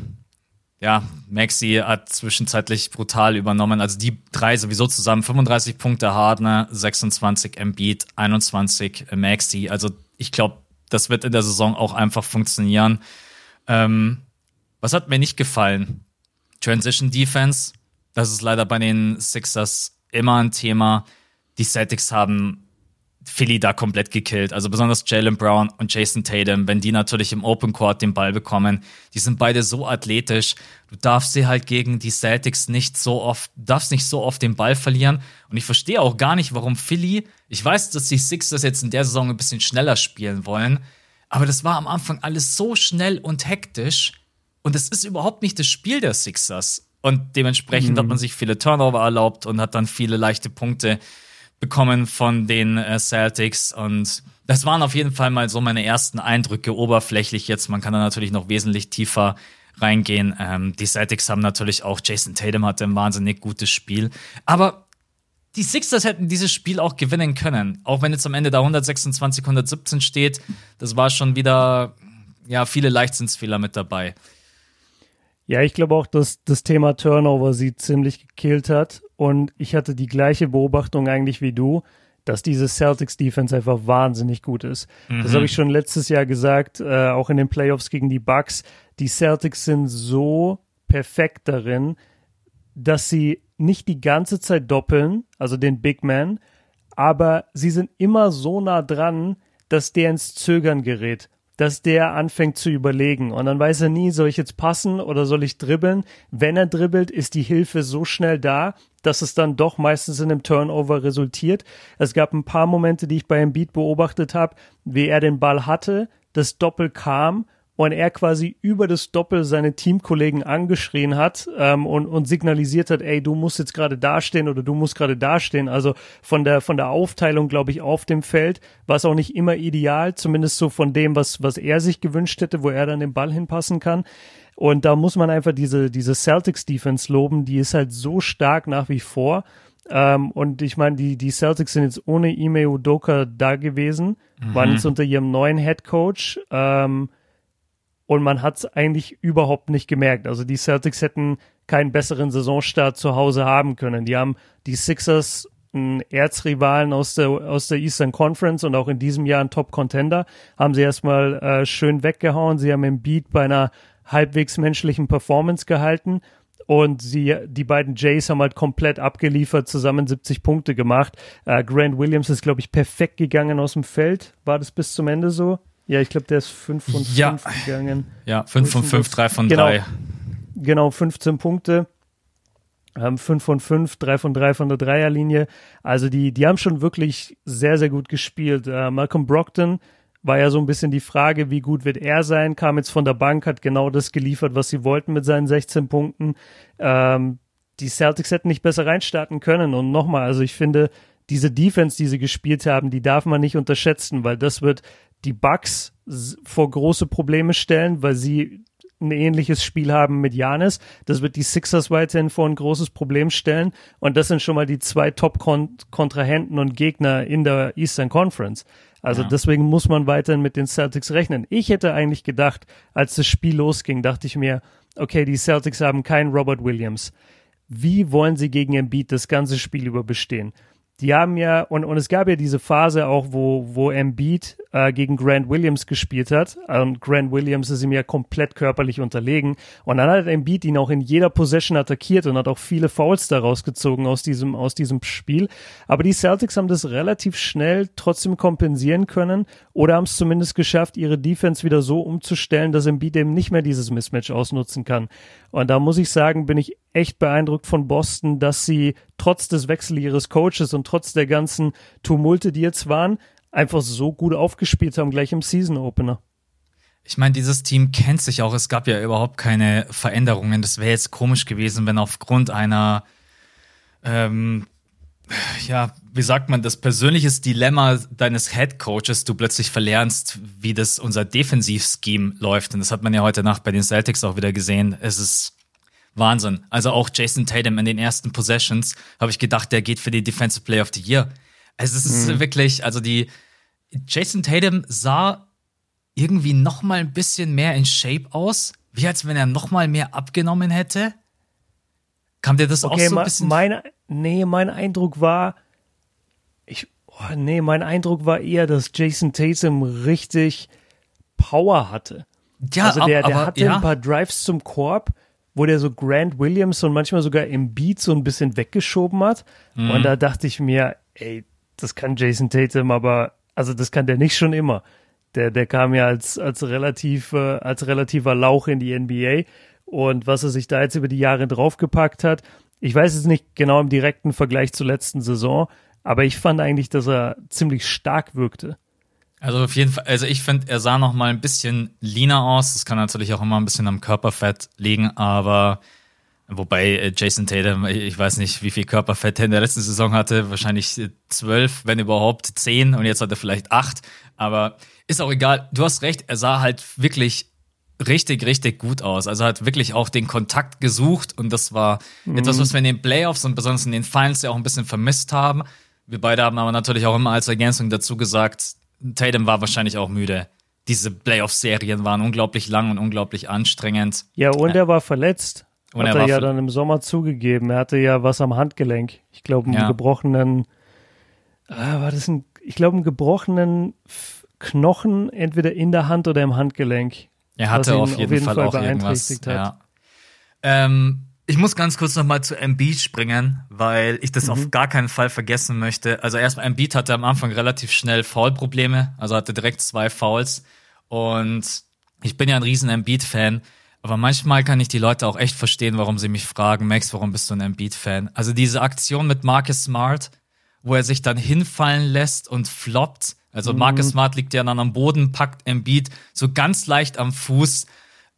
Ja, Maxi hat zwischenzeitlich brutal übernommen. Also die drei sowieso zusammen 35 Punkte Hardner, 26 Embiid, 21 Maxi. Also ich glaube, das wird in der Saison auch einfach funktionieren. Ähm, was hat mir nicht gefallen? Transition Defense. Das ist leider bei den Sixers immer ein Thema. Die Celtics haben Philly da komplett gekillt. Also besonders Jalen Brown und Jason Tatum, wenn die natürlich im Open Court den Ball bekommen, die sind beide so athletisch. Du darfst sie halt gegen die Celtics nicht so oft, darfst nicht so oft den Ball verlieren. Und ich verstehe auch gar nicht, warum Philly, ich weiß, dass die Sixers jetzt in der Saison ein bisschen schneller spielen wollen, aber das war am Anfang alles so schnell und hektisch. Und es ist überhaupt nicht das Spiel der Sixers. Und dementsprechend mhm. hat man sich viele Turnover erlaubt und hat dann viele leichte Punkte bekommen von den äh, Celtics und das waren auf jeden Fall mal so meine ersten Eindrücke oberflächlich jetzt. Man kann da natürlich noch wesentlich tiefer reingehen. Ähm, die Celtics haben natürlich auch, Jason Tatum hatte ein wahnsinnig gutes Spiel. Aber die Sixers hätten dieses Spiel auch gewinnen können. Auch wenn jetzt am Ende da 126, 117 steht. Das war schon wieder, ja, viele Leichtsinnsfehler mit dabei. Ja, ich glaube auch, dass das Thema Turnover sie ziemlich gekillt hat. Und ich hatte die gleiche Beobachtung eigentlich wie du, dass diese Celtics Defense einfach wahnsinnig gut ist. Mhm. Das habe ich schon letztes Jahr gesagt, äh, auch in den Playoffs gegen die Bucks. Die Celtics sind so perfekt darin, dass sie nicht die ganze Zeit doppeln, also den Big Man, aber sie sind immer so nah dran, dass der ins Zögern gerät dass der anfängt zu überlegen und dann weiß er nie, soll ich jetzt passen oder soll ich dribbeln? Wenn er dribbelt, ist die Hilfe so schnell da, dass es dann doch meistens in einem Turnover resultiert. Es gab ein paar Momente, die ich bei Embiid beobachtet habe, wie er den Ball hatte, das Doppel kam und er quasi über das Doppel seine Teamkollegen angeschrien hat ähm, und, und signalisiert hat, ey, du musst jetzt gerade dastehen oder du musst gerade dastehen. Also von der von der Aufteilung, glaube ich, auf dem Feld war es auch nicht immer ideal, zumindest so von dem, was was er sich gewünscht hätte, wo er dann den Ball hinpassen kann. Und da muss man einfach diese diese Celtics Defense loben, die ist halt so stark nach wie vor. Ähm, und ich meine, die, die Celtics sind jetzt ohne Ime Udoka da gewesen, mhm. waren jetzt unter ihrem neuen Head Coach. Ähm, und man hat es eigentlich überhaupt nicht gemerkt. Also die Celtics hätten keinen besseren Saisonstart zu Hause haben können. Die haben die Sixers einen Erzrivalen aus der, aus der Eastern Conference und auch in diesem Jahr einen Top-Contender, haben sie erstmal äh, schön weggehauen. Sie haben im Beat bei einer halbwegs menschlichen Performance gehalten und sie, die beiden Jays haben halt komplett abgeliefert, zusammen 70 Punkte gemacht. Äh, Grant Williams ist, glaube ich, perfekt gegangen aus dem Feld. War das bis zum Ende so? Ja, ich glaube, der ist 5 von 5 ja. gegangen. Ja, 5 von 5, 3 von 3. Genau, genau 15 Punkte. Ähm, 5 von 5, 3 von 3 von der Dreierlinie. Also die, die haben schon wirklich sehr, sehr gut gespielt. Äh, Malcolm Brockton war ja so ein bisschen die Frage, wie gut wird er sein, kam jetzt von der Bank, hat genau das geliefert, was sie wollten mit seinen 16 Punkten. Ähm, die Celtics hätten nicht besser reinstarten können. Und nochmal, also ich finde, diese Defense, die sie gespielt haben, die darf man nicht unterschätzen, weil das wird die Bucks vor große Probleme stellen, weil sie ein ähnliches Spiel haben mit Janis. Das wird die Sixers weiterhin vor ein großes Problem stellen. Und das sind schon mal die zwei Top-Kontrahenten und Gegner in der Eastern Conference. Also ja. deswegen muss man weiterhin mit den Celtics rechnen. Ich hätte eigentlich gedacht, als das Spiel losging, dachte ich mir, okay, die Celtics haben keinen Robert Williams. Wie wollen sie gegen Embiid das ganze Spiel über bestehen? Die haben ja, und, und es gab ja diese Phase auch, wo, wo Embiid äh, gegen Grant Williams gespielt hat. Und Grant Williams ist ihm ja komplett körperlich unterlegen. Und dann hat Embiid ihn auch in jeder Possession attackiert und hat auch viele Fouls daraus gezogen aus diesem, aus diesem Spiel. Aber die Celtics haben das relativ schnell trotzdem kompensieren können oder haben es zumindest geschafft, ihre Defense wieder so umzustellen, dass Embiid eben nicht mehr dieses Mismatch ausnutzen kann. Und da muss ich sagen, bin ich echt beeindruckt von Boston, dass sie trotz des Wechsels ihres Coaches und trotz der ganzen Tumulte, die jetzt waren, einfach so gut aufgespielt haben, gleich im Season Opener. Ich meine, dieses Team kennt sich auch. Es gab ja überhaupt keine Veränderungen. Das wäre jetzt komisch gewesen, wenn aufgrund einer, ähm, ja, wie sagt man, das persönliches Dilemma deines Head Coaches du plötzlich verlernst, wie das unser Defensivscheme läuft. Und das hat man ja heute Nacht bei den Celtics auch wieder gesehen. Es ist Wahnsinn. Also auch Jason Tatum in den ersten Possessions habe ich gedacht, der geht für die Defensive Player of the Year. Also es ist mhm. wirklich, also die Jason Tatum sah irgendwie noch mal ein bisschen mehr in Shape aus, wie als wenn er noch mal mehr abgenommen hätte. Kam dir das okay, auch so ein bisschen? Mein, nee, mein Eindruck war, ich, oh, nee, mein Eindruck war eher, dass Jason Tatum richtig Power hatte. Ja, also der, der aber, hatte ja. ein paar Drives zum Korb, wo der so Grant Williams und manchmal sogar im Beat so ein bisschen weggeschoben hat. Mhm. Und da dachte ich mir, ey, das kann Jason Tatum, aber also das kann der nicht schon immer. Der, der kam ja als, als relativ, äh, als relativer Lauch in die NBA. Und was er sich da jetzt über die Jahre draufgepackt hat, ich weiß es nicht genau im direkten Vergleich zur letzten Saison, aber ich fand eigentlich, dass er ziemlich stark wirkte. Also auf jeden Fall, also ich finde, er sah noch mal ein bisschen leaner aus. Das kann natürlich auch immer ein bisschen am Körperfett liegen, aber wobei äh, Jason Tatum, ich weiß nicht, wie viel Körperfett er in der letzten Saison hatte, wahrscheinlich zwölf, wenn überhaupt zehn und jetzt hat er vielleicht acht. Aber ist auch egal. Du hast recht, er sah halt wirklich richtig, richtig gut aus. Also hat wirklich auch den Kontakt gesucht und das war mhm. etwas, was wir in den Playoffs und besonders in den Finals ja auch ein bisschen vermisst haben. Wir beide haben aber natürlich auch immer als Ergänzung dazu gesagt, Tatum war wahrscheinlich auch müde. Diese Playoff-Serien waren unglaublich lang und unglaublich anstrengend. Ja, und er war verletzt. Und hat er, er ja dann im Sommer zugegeben. Er hatte ja was am Handgelenk. Ich glaube, einen ja. gebrochenen, ah, war das ein, ich glaube, einen gebrochenen Knochen, entweder in der Hand oder im Handgelenk. Er hatte auf jeden, auf jeden, Fall, Fall auch irgendwas. Hat. Ja. Ähm, ich muss ganz kurz noch mal zu Embiid springen, weil ich das mhm. auf gar keinen Fall vergessen möchte. Also erstmal Embiid hatte am Anfang relativ schnell Foul-Probleme, also hatte direkt zwei Fouls und ich bin ja ein riesen Embiid-Fan, aber manchmal kann ich die Leute auch echt verstehen, warum sie mich fragen, Max, warum bist du ein Embiid-Fan? Also diese Aktion mit Marcus Smart, wo er sich dann hinfallen lässt und floppt. Also mhm. Marcus Smart liegt ja dann am Boden, packt Embiid so ganz leicht am Fuß.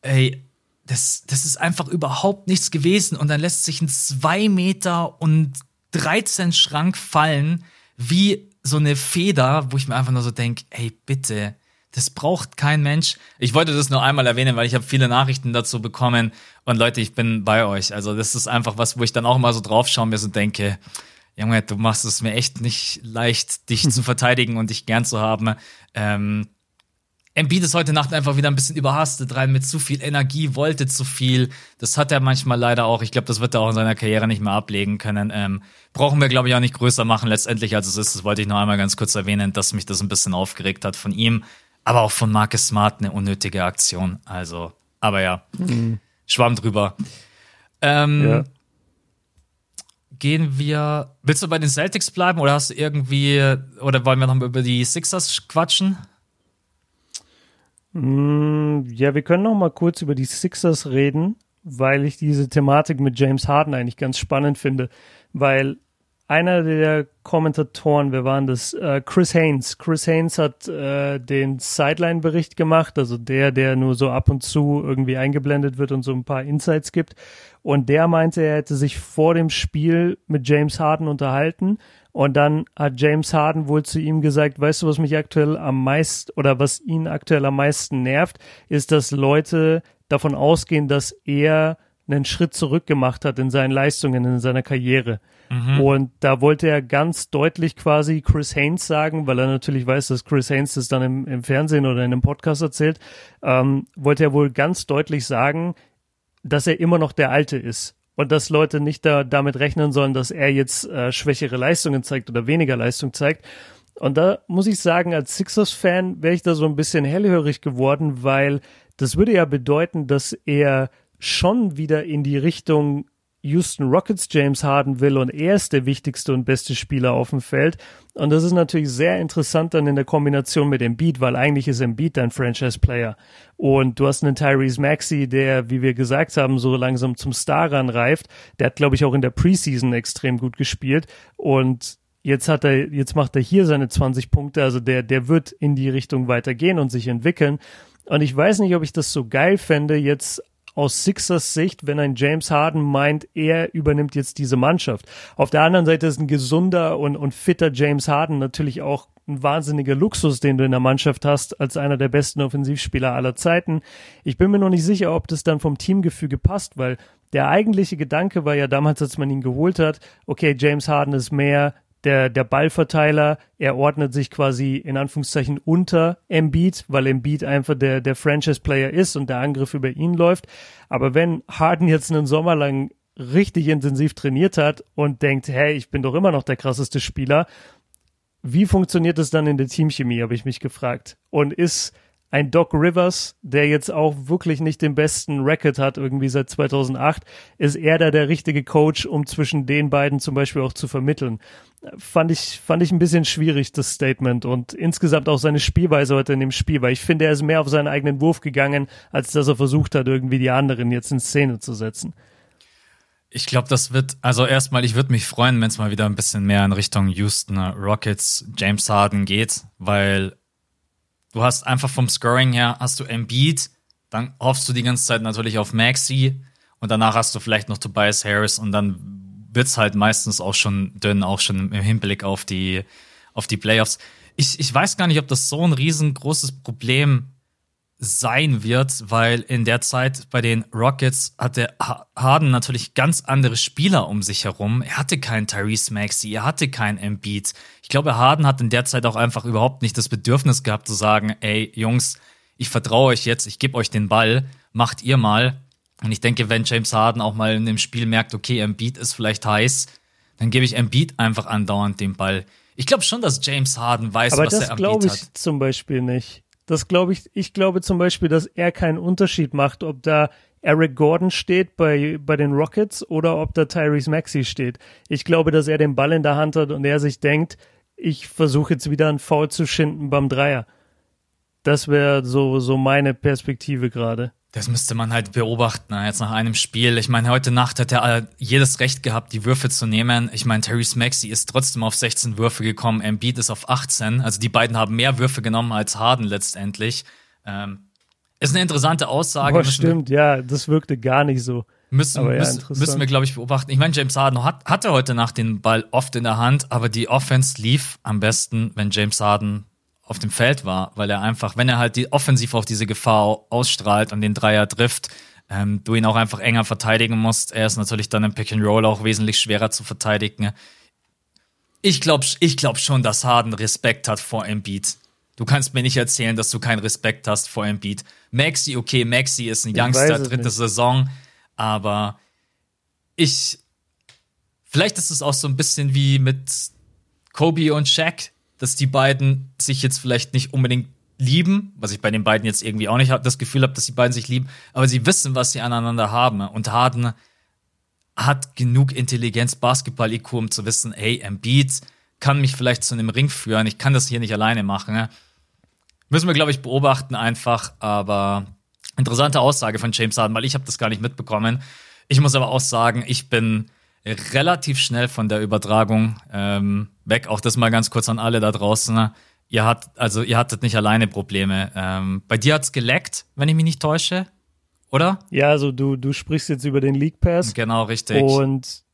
Ey, das, das ist einfach überhaupt nichts gewesen. Und dann lässt sich ein 2 Meter und 13 Schrank fallen, wie so eine Feder, wo ich mir einfach nur so denke, ey, bitte, das braucht kein Mensch. Ich wollte das nur einmal erwähnen, weil ich habe viele Nachrichten dazu bekommen. Und Leute, ich bin bei euch. Also das ist einfach was, wo ich dann auch mal so draufschaue und mir so denke, Junge, du machst es mir echt nicht leicht, dich zu verteidigen und dich gern zu haben. Ähm, Embiid ist heute Nacht einfach wieder ein bisschen überhastet rein mit zu viel Energie, wollte zu viel. Das hat er manchmal leider auch. Ich glaube, das wird er auch in seiner Karriere nicht mehr ablegen können. Ähm, brauchen wir, glaube ich, auch nicht größer machen letztendlich, als es ist. Das wollte ich noch einmal ganz kurz erwähnen, dass mich das ein bisschen aufgeregt hat von ihm. Aber auch von Marcus Smart eine unnötige Aktion. Also, aber ja, mhm. schwamm drüber. Ähm, ja. Gehen wir. Willst du bei den Celtics bleiben oder hast du irgendwie. Oder wollen wir noch über die Sixers quatschen? Mm, ja, wir können noch mal kurz über die Sixers reden, weil ich diese Thematik mit James Harden eigentlich ganz spannend finde, weil einer der Kommentatoren, wir waren das? Äh, Chris Haynes. Chris Haynes hat äh, den Sideline-Bericht gemacht, also der, der nur so ab und zu irgendwie eingeblendet wird und so ein paar Insights gibt. Und der meinte, er hätte sich vor dem Spiel mit James Harden unterhalten und dann hat James Harden wohl zu ihm gesagt, weißt du, was mich aktuell am meisten oder was ihn aktuell am meisten nervt, ist, dass Leute davon ausgehen, dass er einen Schritt zurück gemacht hat in seinen Leistungen, in seiner Karriere. Mhm. Und da wollte er ganz deutlich quasi Chris Haynes sagen, weil er natürlich weiß, dass Chris Haynes das dann im, im Fernsehen oder in einem Podcast erzählt, ähm, wollte er wohl ganz deutlich sagen, dass er immer noch der Alte ist und dass Leute nicht da, damit rechnen sollen, dass er jetzt äh, schwächere Leistungen zeigt oder weniger Leistung zeigt. Und da muss ich sagen, als Sixers-Fan wäre ich da so ein bisschen hellhörig geworden, weil das würde ja bedeuten, dass er schon wieder in die Richtung Houston Rockets James Harden will und er ist der wichtigste und beste Spieler auf dem Feld. Und das ist natürlich sehr interessant dann in der Kombination mit Embiid, weil eigentlich ist Embiid dein Franchise-Player. Und du hast einen Tyrese Maxey, der, wie wir gesagt haben, so langsam zum Star ranreift. Der hat, glaube ich, auch in der Preseason extrem gut gespielt. Und jetzt hat er, jetzt macht er hier seine 20 Punkte. Also der, der wird in die Richtung weitergehen und sich entwickeln. Und ich weiß nicht, ob ich das so geil fände, jetzt aus Sixers Sicht, wenn ein James Harden meint, er übernimmt jetzt diese Mannschaft. Auf der anderen Seite ist ein gesunder und, und fitter James Harden natürlich auch ein wahnsinniger Luxus, den du in der Mannschaft hast, als einer der besten Offensivspieler aller Zeiten. Ich bin mir noch nicht sicher, ob das dann vom Teamgefüge passt, weil der eigentliche Gedanke war ja damals, als man ihn geholt hat, okay, James Harden ist mehr der, der Ballverteiler, er ordnet sich quasi in Anführungszeichen unter Embiid, weil Embiid einfach der, der Franchise-Player ist und der Angriff über ihn läuft. Aber wenn Harden jetzt einen Sommer lang richtig intensiv trainiert hat und denkt, hey, ich bin doch immer noch der krasseste Spieler, wie funktioniert das dann in der Teamchemie, habe ich mich gefragt. Und ist ein Doc Rivers, der jetzt auch wirklich nicht den besten Record hat, irgendwie seit 2008, ist er da der richtige Coach, um zwischen den beiden zum Beispiel auch zu vermitteln. Fand ich, fand ich ein bisschen schwierig, das Statement und insgesamt auch seine Spielweise heute in dem Spiel, weil ich finde, er ist mehr auf seinen eigenen Wurf gegangen, als dass er versucht hat, irgendwie die anderen jetzt in Szene zu setzen. Ich glaube, das wird, also erstmal, ich würde mich freuen, wenn es mal wieder ein bisschen mehr in Richtung Houston Rockets, James Harden geht, weil Du hast einfach vom Scoring her, hast du Embiid, dann hoffst du die ganze Zeit natürlich auf Maxi und danach hast du vielleicht noch Tobias Harris und dann wird's halt meistens auch schon dünn, auch schon im Hinblick auf die, auf die Playoffs. Ich, ich weiß gar nicht, ob das so ein riesengroßes Problem sein wird, weil in der Zeit bei den Rockets hatte Harden natürlich ganz andere Spieler um sich herum. Er hatte keinen Tyrese Maxey, er hatte keinen Embiid. Ich glaube, Harden hat in der Zeit auch einfach überhaupt nicht das Bedürfnis gehabt zu sagen, ey Jungs, ich vertraue euch jetzt, ich gebe euch den Ball, macht ihr mal. Und ich denke, wenn James Harden auch mal in dem Spiel merkt, okay, Embiid ist vielleicht heiß, dann gebe ich Embiid einfach andauernd den Ball. Ich glaube schon, dass James Harden weiß, Aber was er Embiid hat. Aber das glaube ich zum Beispiel nicht. Das glaube ich, ich glaube zum Beispiel, dass er keinen Unterschied macht, ob da Eric Gordon steht bei, bei den Rockets oder ob da Tyrese Maxey steht. Ich glaube, dass er den Ball in der Hand hat und er sich denkt, ich versuche jetzt wieder einen Foul zu schinden beim Dreier. Das wäre so, so meine Perspektive gerade. Das müsste man halt beobachten, jetzt nach einem Spiel. Ich meine, heute Nacht hat er jedes Recht gehabt, die Würfe zu nehmen. Ich meine, Therese Maxey ist trotzdem auf 16 Würfe gekommen, Embiid ist auf 18. Also die beiden haben mehr Würfe genommen als Harden letztendlich. Ähm, ist eine interessante Aussage. Boah, stimmt, wir, ja, das wirkte gar nicht so. Müssen, ja, müssen, müssen wir, glaube ich, beobachten. Ich meine, James Harden hat, hatte heute Nacht den Ball oft in der Hand, aber die Offense lief am besten, wenn James Harden auf dem Feld war, weil er einfach, wenn er halt die offensiv auf diese Gefahr ausstrahlt und den Dreier trifft, ähm, du ihn auch einfach enger verteidigen musst. Er ist natürlich dann im Pick and Roll auch wesentlich schwerer zu verteidigen. Ich glaube ich glaub schon, dass Harden Respekt hat vor Embiid. Du kannst mir nicht erzählen, dass du keinen Respekt hast vor Embiid. Maxi, okay, Maxi ist ein ich Youngster, dritte nicht. Saison, aber ich, vielleicht ist es auch so ein bisschen wie mit Kobe und Shaq dass die beiden sich jetzt vielleicht nicht unbedingt lieben, was ich bei den beiden jetzt irgendwie auch nicht das Gefühl habe, dass die beiden sich lieben, aber sie wissen, was sie aneinander haben. Und Harden hat genug Intelligenz, Basketball-IQ, um zu wissen, hey, Embiid kann mich vielleicht zu einem Ring führen, ich kann das hier nicht alleine machen. Müssen wir, glaube ich, beobachten einfach, aber interessante Aussage von James Harden, weil ich habe das gar nicht mitbekommen. Ich muss aber auch sagen, ich bin relativ schnell von der Übertragung ähm, weg. Auch das mal ganz kurz an alle da draußen. Ihr hat, also ihr hattet nicht alleine Probleme. Ähm, bei dir hat's geleckt, wenn ich mich nicht täusche, oder? Ja, also du, du sprichst jetzt über den League Pass. Genau, richtig. Und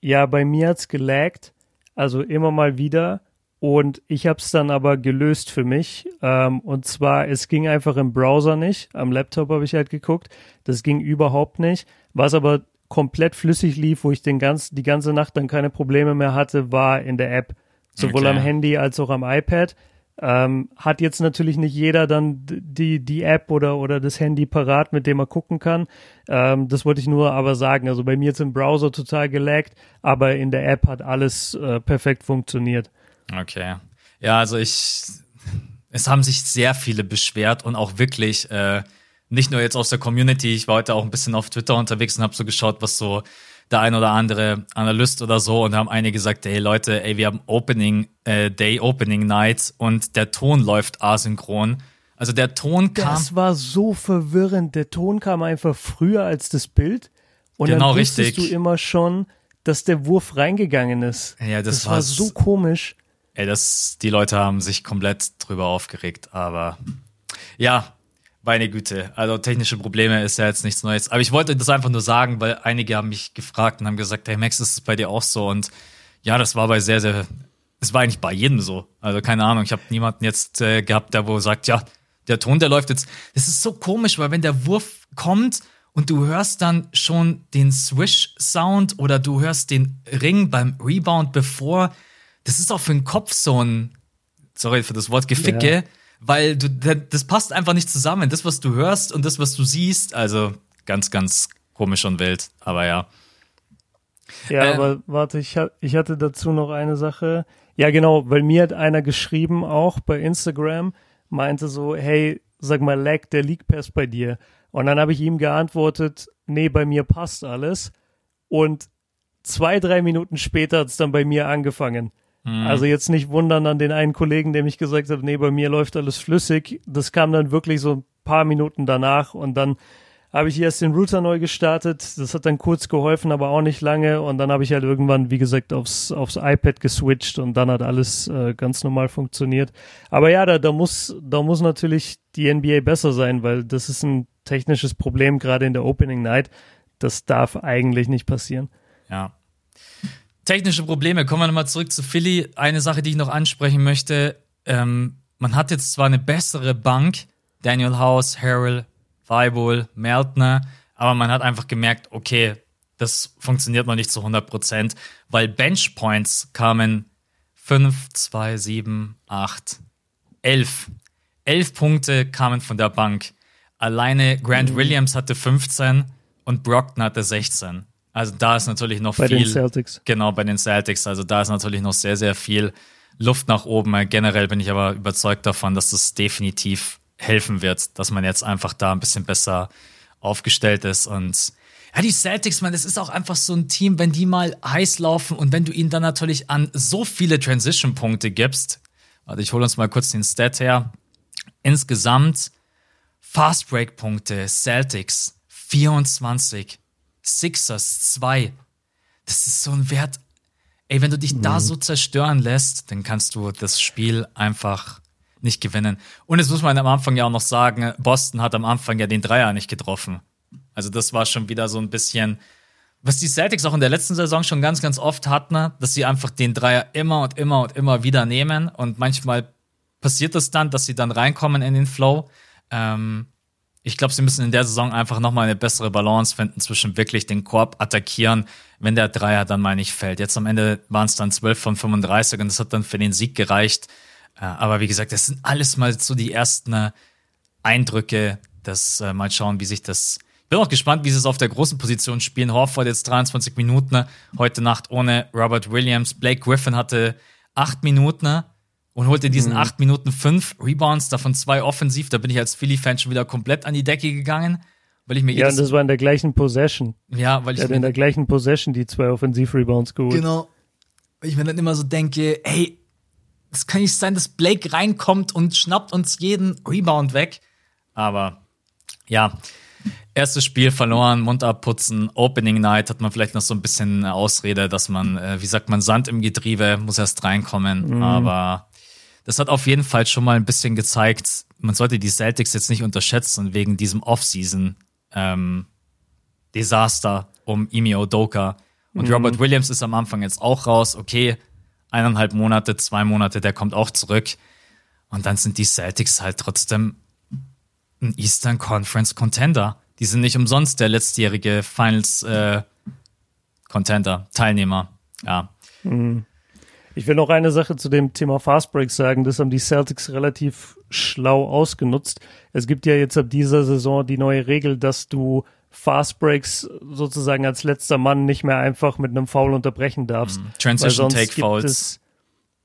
ja, bei mir hat's gelaggt, also immer mal wieder. Und ich habe es dann aber gelöst für mich. Ähm, und zwar, es ging einfach im Browser nicht. Am Laptop habe ich halt geguckt. Das ging überhaupt nicht. Was aber komplett flüssig lief, wo ich den ganz, die ganze Nacht dann keine Probleme mehr hatte, war in der App. Sowohl okay. am Handy als auch am iPad. Ähm, hat jetzt natürlich nicht jeder dann die, die App oder, oder das Handy parat, mit dem er gucken kann. Ähm, das wollte ich nur aber sagen. Also bei mir jetzt im Browser total gelaggt, aber in der App hat alles äh, perfekt funktioniert. Okay. Ja, also ich, es haben sich sehr viele beschwert und auch wirklich äh, nicht nur jetzt aus der Community, ich war heute auch ein bisschen auf Twitter unterwegs und habe so geschaut, was so der ein oder andere Analyst oder so und haben einige gesagt, hey Leute, ey, wir haben Opening äh, Day, Opening Night und der Ton läuft asynchron. Also der Ton kam. Das war so verwirrend. Der Ton kam einfach früher als das Bild. Und genau, dann wusstest richtig. du immer schon, dass der Wurf reingegangen ist. Ja, das, das war, so komisch. Ey, das, die Leute haben sich komplett drüber aufgeregt, aber ja, meine Güte, also technische Probleme ist ja jetzt nichts Neues. Aber ich wollte das einfach nur sagen, weil einige haben mich gefragt und haben gesagt, hey Max, ist es bei dir auch so? Und ja, das war bei sehr, sehr, es war eigentlich bei jedem so. Also keine Ahnung, ich habe niemanden jetzt äh, gehabt, der wo sagt, ja, der Ton, der läuft jetzt. Das ist so komisch, weil wenn der Wurf kommt und du hörst dann schon den Swish-Sound oder du hörst den Ring beim Rebound bevor, das ist auch für den Kopf so ein, sorry für das Wort, Geficke. Ja weil du, das passt einfach nicht zusammen. Das, was du hörst und das, was du siehst, also ganz, ganz komisch und wild, aber ja. Ja, ähm, aber warte, ich, ich hatte dazu noch eine Sache. Ja, genau, weil mir hat einer geschrieben, auch bei Instagram, meinte so, hey, sag mal, lag der League Pass bei dir? Und dann habe ich ihm geantwortet, nee, bei mir passt alles. Und zwei, drei Minuten später hat es dann bei mir angefangen. Mhm. Also jetzt nicht wundern an den einen Kollegen, der mich gesagt hat, nee, bei mir läuft alles flüssig. Das kam dann wirklich so ein paar Minuten danach und dann habe ich erst den Router neu gestartet. Das hat dann kurz geholfen, aber auch nicht lange. Und dann habe ich halt irgendwann, wie gesagt, aufs, aufs iPad geswitcht und dann hat alles äh, ganz normal funktioniert. Aber ja, da, da muss, da muss natürlich die NBA besser sein, weil das ist ein technisches Problem, gerade in der Opening Night. Das darf eigentlich nicht passieren. Ja. Technische Probleme. Kommen wir nochmal zurück zu Philly. Eine Sache, die ich noch ansprechen möchte. Ähm, man hat jetzt zwar eine bessere Bank, Daniel House, Harrell, Weibel, Meltner, aber man hat einfach gemerkt, okay, das funktioniert noch nicht zu 100 Prozent, weil Bench Points kamen 5, 2, 7, 8, 11. 11 Punkte kamen von der Bank. Alleine Grant mhm. Williams hatte 15 und Brockton hatte 16. Also da ist natürlich noch bei viel. Bei den Celtics. Genau, bei den Celtics. Also da ist natürlich noch sehr, sehr viel Luft nach oben. Generell bin ich aber überzeugt davon, dass das definitiv helfen wird, dass man jetzt einfach da ein bisschen besser aufgestellt ist und ja, die Celtics, man, das ist auch einfach so ein Team, wenn die mal heiß laufen und wenn du ihnen dann natürlich an so viele Transition-Punkte gibst. Warte, ich hole uns mal kurz den Stat her. Insgesamt Fast Break Punkte Celtics 24, Sixers 2. Das ist so ein Wert. Ey, wenn du dich mhm. da so zerstören lässt, dann kannst du das Spiel einfach nicht gewinnen. Und jetzt muss man am Anfang ja auch noch sagen, Boston hat am Anfang ja den Dreier nicht getroffen. Also das war schon wieder so ein bisschen, was die Celtics auch in der letzten Saison schon ganz, ganz oft hatten, dass sie einfach den Dreier immer und immer und immer wieder nehmen. Und manchmal passiert es das dann, dass sie dann reinkommen in den Flow. Ähm, ich glaube, sie müssen in der Saison einfach nochmal eine bessere Balance finden zwischen wirklich den Korb attackieren, wenn der Dreier dann mal nicht fällt. Jetzt am Ende waren es dann 12 von 35 und das hat dann für den Sieg gereicht. Äh, aber wie gesagt, das sind alles mal so die ersten äh, Eindrücke. Das äh, mal schauen, wie sich das. Bin auch gespannt, wie sie es auf der großen Position spielen. Horford jetzt 23 Minuten heute Nacht ohne Robert Williams. Blake Griffin hatte acht Minuten und holte diesen mhm. acht Minuten fünf Rebounds, davon zwei offensiv. Da bin ich als Philly-Fan schon wieder komplett an die Decke gegangen, weil ich mir Ja, und das war in der gleichen Possession. Ja, weil ich. Er hat in der gleichen Possession die zwei Offensiv-Rebounds geholt. Genau. Weil ich mir dann immer so denke, hey, es kann nicht sein, dass Blake reinkommt und schnappt uns jeden Rebound weg. Aber ja, erstes Spiel verloren, Mund abputzen, Opening Night hat man vielleicht noch so ein bisschen Ausrede, dass man, äh, wie sagt man, Sand im Getriebe, muss erst reinkommen. Mhm. Aber das hat auf jeden Fall schon mal ein bisschen gezeigt, man sollte die Celtics jetzt nicht unterschätzen wegen diesem Offseason ähm, Desaster um Imi Odoka. Und mhm. Robert Williams ist am Anfang jetzt auch raus. Okay, eineinhalb Monate, zwei Monate, der kommt auch zurück. Und dann sind die Celtics halt trotzdem ein Eastern Conference Contender. Die sind nicht umsonst der letztjährige Finals äh, Contender, Teilnehmer. Ja. Mhm. Ich will noch eine Sache zu dem Thema Fastbreak sagen. Das haben die Celtics relativ schlau ausgenutzt. Es gibt ja jetzt ab dieser Saison die neue Regel, dass du Fastbreaks sozusagen als letzter Mann nicht mehr einfach mit einem Foul unterbrechen darfst. Mm, Transition Take Fouls.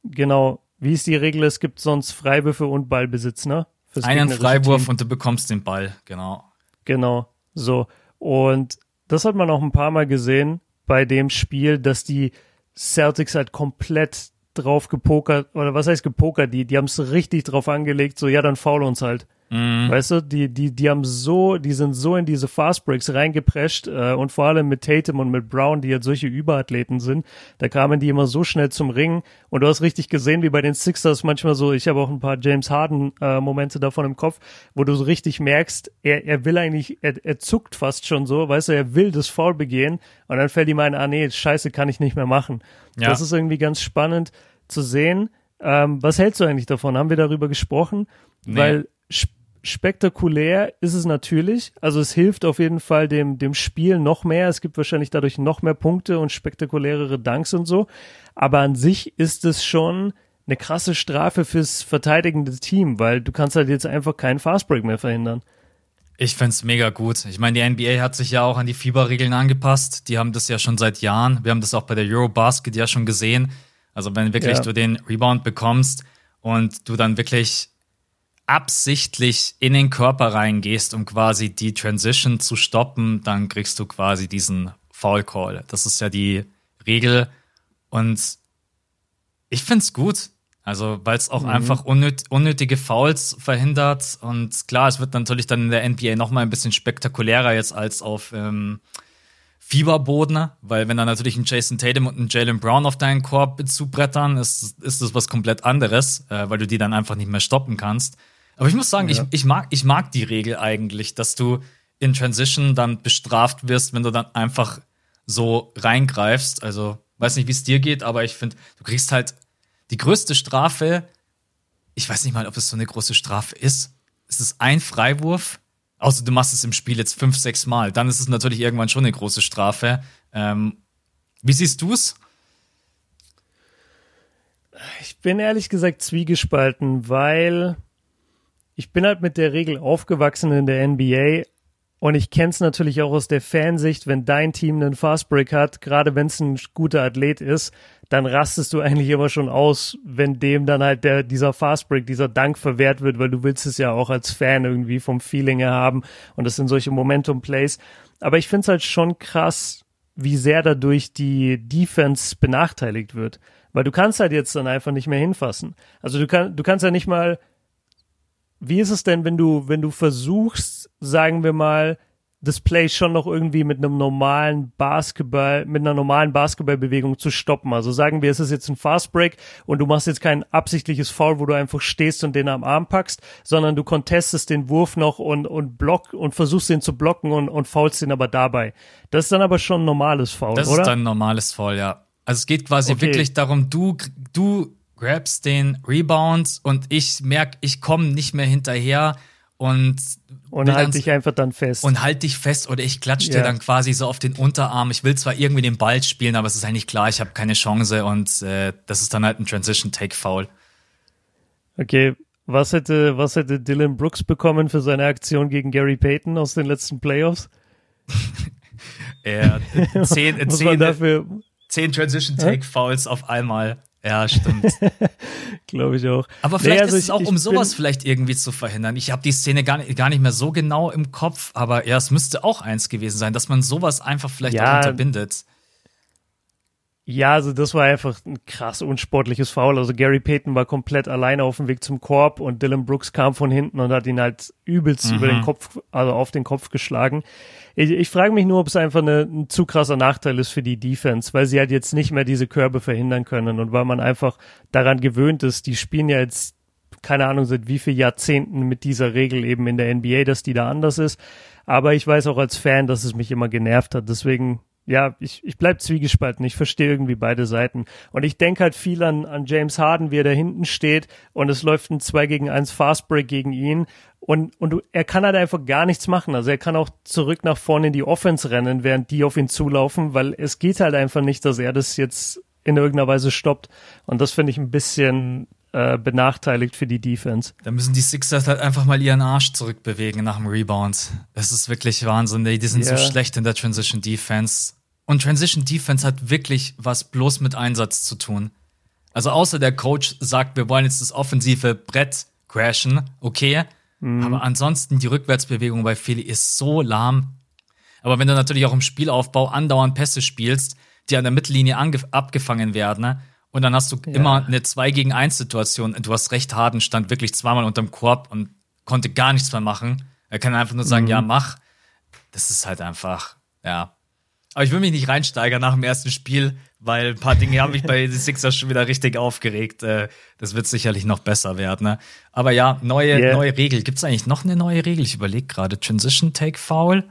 genau. Wie ist die Regel? Es gibt sonst Freiwürfe und Ballbesitz, ne? Fürs Einen Freiwurf Team. und du bekommst den Ball, genau. Genau. So. Und das hat man auch ein paar Mal gesehen bei dem Spiel, dass die Celtics halt komplett drauf gepokert, oder was heißt gepokert, die, die haben es richtig drauf angelegt, so ja, dann faul uns halt. Mhm. Weißt du, die, die, die haben so, die sind so in diese Fastbreaks reingeprescht äh, und vor allem mit Tatum und mit Brown, die jetzt solche Überathleten sind, da kamen die immer so schnell zum Ring und du hast richtig gesehen, wie bei den Sixers manchmal so, ich habe auch ein paar James Harden äh, Momente davon im Kopf, wo du so richtig merkst, er, er will eigentlich, er, er zuckt fast schon so, weißt du, er will das Foul begehen und dann fällt ihm ein, ah nee, scheiße, kann ich nicht mehr machen. Ja. Das ist irgendwie ganz spannend zu sehen. Ähm, was hältst du eigentlich davon? Haben wir darüber gesprochen? Nee. Weil spektakulär ist es natürlich. Also es hilft auf jeden Fall dem, dem Spiel noch mehr. Es gibt wahrscheinlich dadurch noch mehr Punkte und spektakulärere Dunks und so. Aber an sich ist es schon eine krasse Strafe fürs verteidigende Team, weil du kannst halt jetzt einfach keinen Fastbreak mehr verhindern. Ich find's mega gut. Ich meine, die NBA hat sich ja auch an die Fieberregeln angepasst. Die haben das ja schon seit Jahren. Wir haben das auch bei der Eurobasket ja schon gesehen. Also wenn wirklich ja. du den Rebound bekommst und du dann wirklich absichtlich in den Körper reingehst, um quasi die Transition zu stoppen, dann kriegst du quasi diesen Foul Call. Das ist ja die Regel. Und ich find's gut. Also, weil es auch mhm. einfach unnöt unnötige Fouls verhindert. Und klar, es wird natürlich dann in der NBA noch mal ein bisschen spektakulärer jetzt als auf ähm, Fieberboden, weil wenn da natürlich ein Jason Tatum und ein Jalen Brown auf deinen Korb zubrettern, ist, ist das was komplett anderes, äh, weil du die dann einfach nicht mehr stoppen kannst. Aber ich muss sagen, ja. ich, ich, mag, ich mag die Regel eigentlich, dass du in Transition dann bestraft wirst, wenn du dann einfach so reingreifst. Also, weiß nicht, wie es dir geht, aber ich finde, du kriegst halt die größte Strafe, ich weiß nicht mal, ob es so eine große Strafe ist. Es ist ein Freiwurf, außer du machst es im Spiel jetzt fünf, sechs Mal. Dann ist es natürlich irgendwann schon eine große Strafe. Ähm, wie siehst du es? Ich bin ehrlich gesagt zwiegespalten, weil ich bin halt mit der Regel aufgewachsen in der NBA und ich kenne es natürlich auch aus der Fansicht, wenn dein Team einen Fastbreak hat, gerade wenn es ein guter Athlet ist, dann rastest du eigentlich immer schon aus, wenn dem dann halt der, dieser Fastbreak, dieser Dank verwehrt wird, weil du willst es ja auch als Fan irgendwie vom Feeling her haben und das sind solche Momentum-Plays. Aber ich finde es halt schon krass, wie sehr dadurch die Defense benachteiligt wird. Weil du kannst halt jetzt dann einfach nicht mehr hinfassen. Also du, kann, du kannst ja nicht mal wie ist es denn, wenn du, wenn du versuchst, sagen wir mal, das Play schon noch irgendwie mit einem normalen Basketball, mit einer normalen Basketballbewegung zu stoppen. Also sagen wir, es ist jetzt ein Fast Break und du machst jetzt kein absichtliches Foul, wo du einfach stehst und den am Arm packst, sondern du contestest den Wurf noch und, und block und versuchst den zu blocken und, und faulst den aber dabei. Das ist dann aber schon ein normales Foul, das oder? Das ist dann ein normales Foul, ja. Also es geht quasi okay. wirklich darum, du, du grabst den Rebound und ich merke, ich komme nicht mehr hinterher und und halt dich einfach dann fest. Und halt dich fest oder ich klatsche dir dann quasi so auf den Unterarm. Ich will zwar irgendwie den Ball spielen, aber es ist eigentlich klar, ich habe keine Chance und äh, das ist dann halt ein Transition Take Foul. Okay, was hätte was hätte Dylan Brooks bekommen für seine Aktion gegen Gary Payton aus den letzten Playoffs? er zehn, zehn, zehn Transition Take Fouls auf einmal. Ja, stimmt. Glaube ich auch. Aber vielleicht nee, also ist es auch, um sowas vielleicht irgendwie zu verhindern. Ich habe die Szene gar nicht, gar nicht mehr so genau im Kopf, aber ja, es müsste auch eins gewesen sein, dass man sowas einfach vielleicht ja, auch unterbindet. Ja, also das war einfach ein krass unsportliches Foul. Also Gary Payton war komplett alleine auf dem Weg zum Korb und Dylan Brooks kam von hinten und hat ihn halt übelst mhm. über den Kopf, also auf den Kopf geschlagen. Ich, ich frage mich nur, ob es einfach eine, ein zu krasser Nachteil ist für die Defense, weil sie halt jetzt nicht mehr diese Körbe verhindern können und weil man einfach daran gewöhnt ist, die spielen ja jetzt keine Ahnung, seit wie vielen Jahrzehnten mit dieser Regel eben in der NBA, dass die da anders ist. Aber ich weiß auch als Fan, dass es mich immer genervt hat. Deswegen ja, ich, ich bleib zwiegespalten. Ich verstehe irgendwie beide Seiten. Und ich denke halt viel an, an James Harden, wie er da hinten steht und es läuft ein 2 gegen 1 Fastbreak gegen ihn. Und, und du, er kann halt einfach gar nichts machen. Also er kann auch zurück nach vorne in die Offense rennen, während die auf ihn zulaufen, weil es geht halt einfach nicht, dass er das jetzt in irgendeiner Weise stoppt. Und das finde ich ein bisschen äh, benachteiligt für die Defense. Da müssen die Sixers halt einfach mal ihren Arsch zurückbewegen nach dem Rebound. Das ist wirklich Wahnsinn. Die sind yeah. so schlecht in der Transition Defense. Und Transition Defense hat wirklich was bloß mit Einsatz zu tun. Also außer der Coach sagt, wir wollen jetzt das offensive Brett crashen, okay. Mhm. Aber ansonsten die Rückwärtsbewegung bei Philly ist so lahm. Aber wenn du natürlich auch im Spielaufbau andauernd Pässe spielst, die an der Mittellinie abgefangen werden, ne? und dann hast du ja. immer eine 2 gegen 1 Situation. Du hast recht, Harden stand wirklich zweimal unterm Korb und konnte gar nichts mehr machen. Er kann einfach nur sagen, mhm. ja, mach. Das ist halt einfach, ja, aber ich will mich nicht reinsteigern nach dem ersten Spiel, weil ein paar Dinge haben mich bei den Sixers schon wieder richtig aufgeregt. Äh, das wird sicherlich noch besser werden. Ne? Aber ja, neue, yeah. neue Regel. Gibt es eigentlich noch eine neue Regel? Ich überlege gerade. Transition Take Foul?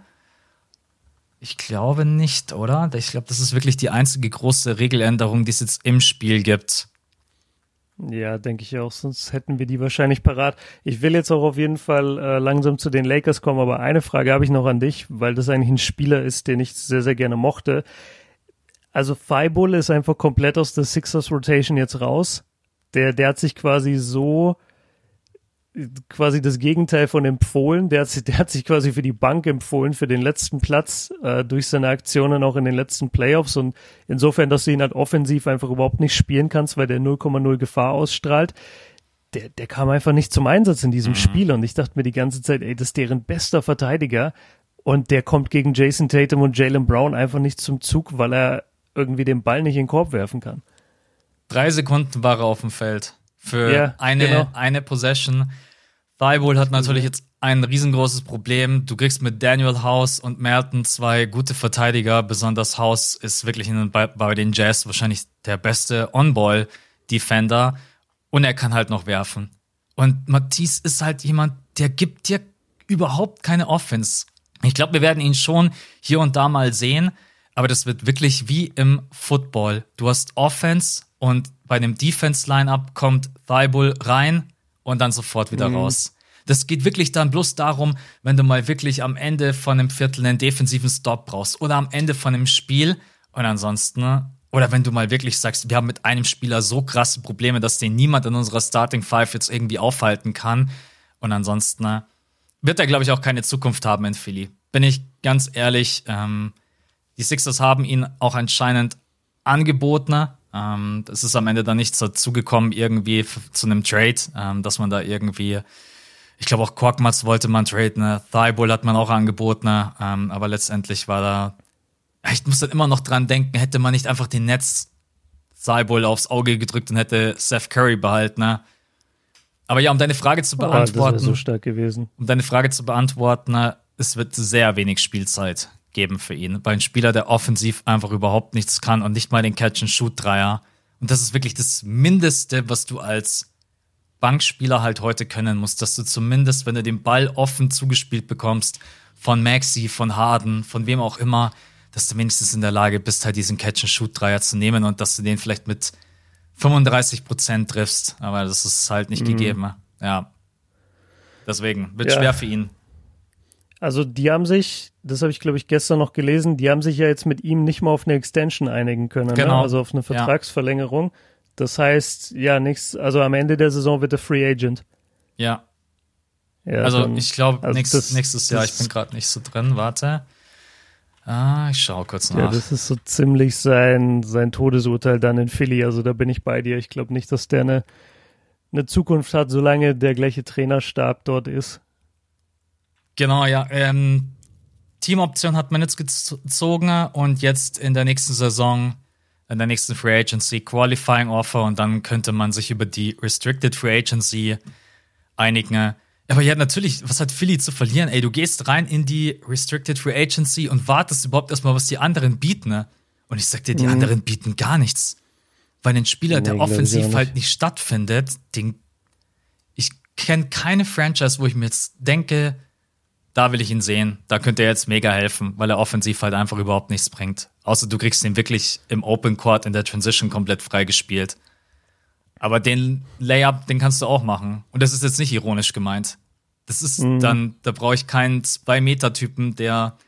Ich glaube nicht, oder? Ich glaube, das ist wirklich die einzige große Regeländerung, die es jetzt im Spiel gibt. Ja, denke ich auch, sonst hätten wir die wahrscheinlich parat. Ich will jetzt auch auf jeden Fall äh, langsam zu den Lakers kommen, aber eine Frage habe ich noch an dich, weil das eigentlich ein Spieler ist, den ich sehr, sehr gerne mochte. Also Fireball ist einfach komplett aus der Sixers Rotation jetzt raus. Der, der hat sich quasi so quasi das Gegenteil von empfohlen. Der hat, sich, der hat sich quasi für die Bank empfohlen, für den letzten Platz äh, durch seine Aktionen auch in den letzten Playoffs und insofern, dass du ihn halt offensiv einfach überhaupt nicht spielen kannst, weil der 0,0 Gefahr ausstrahlt. der, der kam einfach nicht zum Einsatz in diesem mhm. Spiel und ich dachte mir die ganze Zeit, ey, das ist deren bester Verteidiger und der kommt gegen Jason Tatum und Jalen Brown einfach nicht zum Zug, weil er irgendwie den Ball nicht in den Korb werfen kann. Drei Sekunden war er auf dem Feld für ja, eine, genau. eine Possession. Thibault hat natürlich jetzt ein riesengroßes Problem. Du kriegst mit Daniel House und Merton zwei gute Verteidiger. Besonders House ist wirklich in, bei, bei den Jazz wahrscheinlich der beste On-Ball-Defender. Und er kann halt noch werfen. Und Matisse ist halt jemand, der gibt dir überhaupt keine Offense. Ich glaube, wir werden ihn schon hier und da mal sehen, aber das wird wirklich wie im Football. Du hast Offense und bei dem Defense-Line-Up kommt Thibault rein und dann sofort wieder mhm. raus. Das geht wirklich dann bloß darum, wenn du mal wirklich am Ende von einem Viertel einen defensiven Stop brauchst oder am Ende von einem Spiel und ansonsten, ne? oder wenn du mal wirklich sagst, wir haben mit einem Spieler so krasse Probleme, dass den niemand in unserer Starting Five jetzt irgendwie aufhalten kann und ansonsten ne? wird er, glaube ich, auch keine Zukunft haben in Philly. Bin ich ganz ehrlich, ähm, die Sixers haben ihn auch anscheinend angeboten, ähm, es ist am Ende dann nichts dazugekommen, irgendwie zu einem Trade, ähm, dass man da irgendwie, ich glaube auch Korkmaz wollte man traden, ne? Thibault hat man auch angeboten, ne? ähm, aber letztendlich war da, ich muss dann immer noch dran denken, hätte man nicht einfach den Netz Thibault aufs Auge gedrückt und hätte Seth Curry behalten, ne? Aber ja, um deine Frage zu beantworten. Oh, so stark gewesen. Um deine Frage zu beantworten, ne? es wird sehr wenig Spielzeit geben für ihn. Bei einem Spieler, der offensiv einfach überhaupt nichts kann und nicht mal den Catch-and-Shoot-Dreier. Und das ist wirklich das Mindeste, was du als Bankspieler halt heute können musst, dass du zumindest, wenn du den Ball offen zugespielt bekommst, von Maxi, von Harden, von wem auch immer, dass du wenigstens in der Lage bist, halt diesen Catch-and-Shoot-Dreier zu nehmen und dass du den vielleicht mit 35 Prozent triffst. Aber das ist halt nicht mhm. gegeben. Ja. Deswegen wird ja. schwer für ihn. Also die haben sich, das habe ich glaube ich gestern noch gelesen, die haben sich ja jetzt mit ihm nicht mal auf eine Extension einigen können, ne? genau. Ne? also auf eine Vertragsverlängerung. Ja. Das heißt, ja, nichts, also am Ende der Saison wird er Free Agent. Ja. ja also dann, ich glaube, also nächstes, nächstes Jahr, ich bin gerade nicht so drin, warte. Ah, ich schaue kurz nach. Ja, das ist so ziemlich sein, sein Todesurteil dann in Philly. Also da bin ich bei dir. Ich glaube nicht, dass der eine, eine Zukunft hat, solange der gleiche Trainerstab dort ist. Genau, ja. Ähm, Teamoption hat man jetzt gezogen und jetzt in der nächsten Saison, in der nächsten Free Agency Qualifying Offer und dann könnte man sich über die Restricted Free Agency einigen. Aber ja, natürlich, was hat Philly zu verlieren? Ey, du gehst rein in die Restricted Free Agency und wartest überhaupt erstmal, was die anderen bieten. Ne? Und ich sag dir, die mhm. anderen bieten gar nichts. Weil ein Spieler, der offensiv halt nicht stattfindet, den, ich kenne keine Franchise, wo ich mir jetzt denke, da will ich ihn sehen. Da könnte er jetzt mega helfen, weil er offensiv halt einfach überhaupt nichts bringt. Außer du kriegst ihn wirklich im Open Court in der Transition komplett freigespielt. Aber den Layup, den kannst du auch machen. Und das ist jetzt nicht ironisch gemeint. Das ist mhm. dann, da brauche ich keinen Zwei-Meter-Typen, der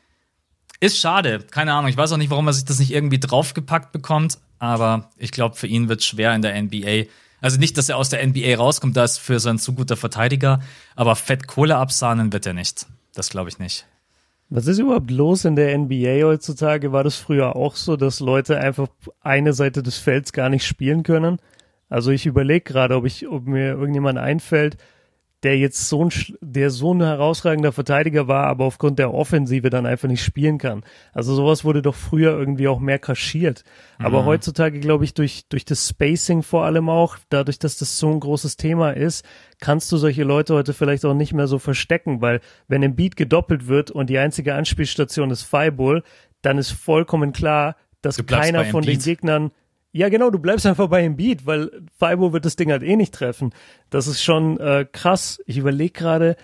ist schade. Keine Ahnung. Ich weiß auch nicht, warum er sich das nicht irgendwie draufgepackt bekommt. Aber ich glaube, für ihn wird es schwer in der NBA. Also nicht, dass er aus der NBA rauskommt, da ist für sein zu guter Verteidiger. Aber Fett Kohle absahnen wird er nicht. Das glaube ich nicht. Was ist überhaupt los in der NBA heutzutage? War das früher auch so, dass Leute einfach eine Seite des Felds gar nicht spielen können? Also ich überlege gerade, ob ich, ob mir irgendjemand einfällt, der jetzt so ein, der so ein herausragender Verteidiger war, aber aufgrund der Offensive dann einfach nicht spielen kann. Also sowas wurde doch früher irgendwie auch mehr kaschiert. Mhm. Aber heutzutage, glaube ich, durch, durch das Spacing vor allem auch, dadurch, dass das so ein großes Thema ist, kannst du solche Leute heute vielleicht auch nicht mehr so verstecken, weil wenn im Beat gedoppelt wird und die einzige Anspielstation ist Fireball, dann ist vollkommen klar, dass keiner von den Gegnern ja, genau, du bleibst einfach bei dem Beat, weil Fibo wird das Ding halt eh nicht treffen. Das ist schon äh, krass. Ich überlege gerade,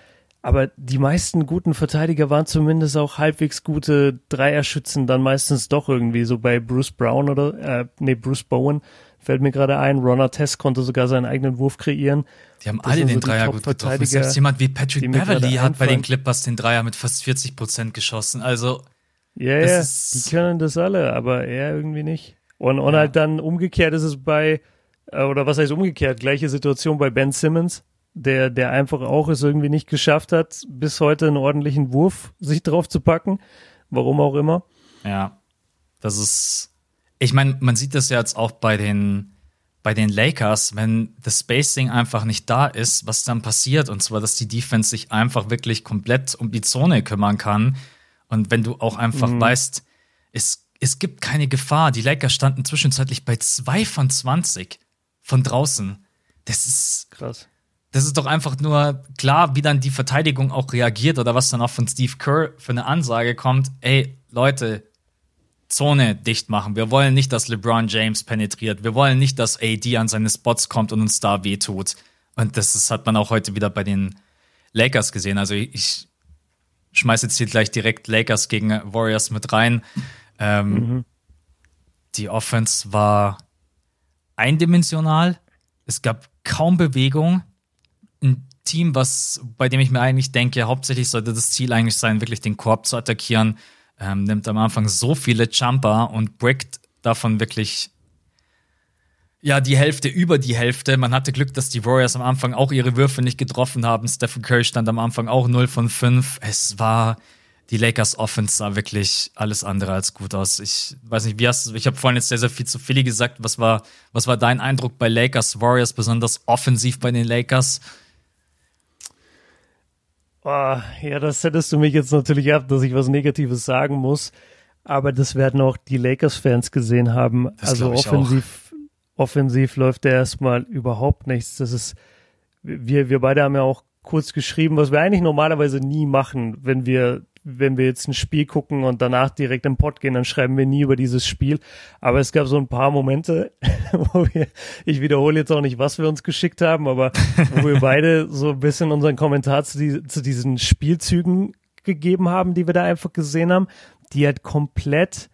aber die meisten guten Verteidiger waren zumindest auch halbwegs gute Dreierschützen, dann meistens doch irgendwie so bei Bruce Brown oder, äh, nee, Bruce Bowen fällt mir gerade ein. Ron Artest konnte sogar seinen eigenen Wurf kreieren. Die haben das alle den so Dreier gut getroffen. Selbst jemand wie Patrick Beverly hat bei den Clippers den Dreier mit fast 40 Prozent geschossen. Also, ja, yeah, ja, die können das alle, aber er irgendwie nicht. Und, und ja. halt dann umgekehrt ist es bei, äh, oder was heißt umgekehrt, gleiche Situation bei Ben Simmons, der, der einfach auch es irgendwie nicht geschafft hat, bis heute einen ordentlichen Wurf sich drauf zu packen. Warum auch immer. Ja. Das ist, ich meine, man sieht das ja jetzt auch bei den, bei den Lakers, wenn das Spacing einfach nicht da ist, was dann passiert. Und zwar, dass die Defense sich einfach wirklich komplett um die Zone kümmern kann. Und wenn du auch einfach mhm. weißt, es, es gibt keine Gefahr. Die Lakers standen zwischenzeitlich bei 2 von 20 von draußen. Das ist krass. Das ist doch einfach nur klar, wie dann die Verteidigung auch reagiert oder was dann auch von Steve Kerr für eine Ansage kommt. Ey, Leute, Zone dicht machen. Wir wollen nicht, dass LeBron James penetriert. Wir wollen nicht, dass AD an seine Spots kommt und uns da wehtut. Und das, das hat man auch heute wieder bei den Lakers gesehen. Also ich schmeiße jetzt hier gleich direkt Lakers gegen Warriors mit rein. Ähm, mhm. Die Offense war eindimensional. Es gab kaum Bewegung. Ein Team, was, bei dem ich mir eigentlich denke, hauptsächlich sollte das Ziel eigentlich sein, wirklich den Korb zu attackieren ähm, nimmt am Anfang so viele Jumper und brickt davon wirklich ja, die Hälfte über die Hälfte. Man hatte Glück, dass die Warriors am Anfang auch ihre Würfe nicht getroffen haben. Stephen Curry stand am Anfang auch 0 von 5. Es war, die Lakers Offense sah wirklich alles andere als gut aus. Ich weiß nicht, wie hast du, ich habe vorhin jetzt sehr, sehr viel zu Philly gesagt. Was war, was war dein Eindruck bei Lakers Warriors, besonders offensiv bei den Lakers? Oh, ja, das hättest du mich jetzt natürlich ab, dass ich was Negatives sagen muss. Aber das werden auch die Lakers-Fans gesehen haben. Das also offensiv, auch. offensiv läuft da erstmal überhaupt nichts. Das ist, wir, wir beide haben ja auch kurz geschrieben, was wir eigentlich normalerweise nie machen, wenn wir wenn wir jetzt ein Spiel gucken und danach direkt im Pod gehen, dann schreiben wir nie über dieses Spiel. Aber es gab so ein paar Momente, wo wir, ich wiederhole jetzt auch nicht, was wir uns geschickt haben, aber wo wir beide so ein bisschen unseren Kommentar zu, die, zu diesen Spielzügen gegeben haben, die wir da einfach gesehen haben, die halt komplett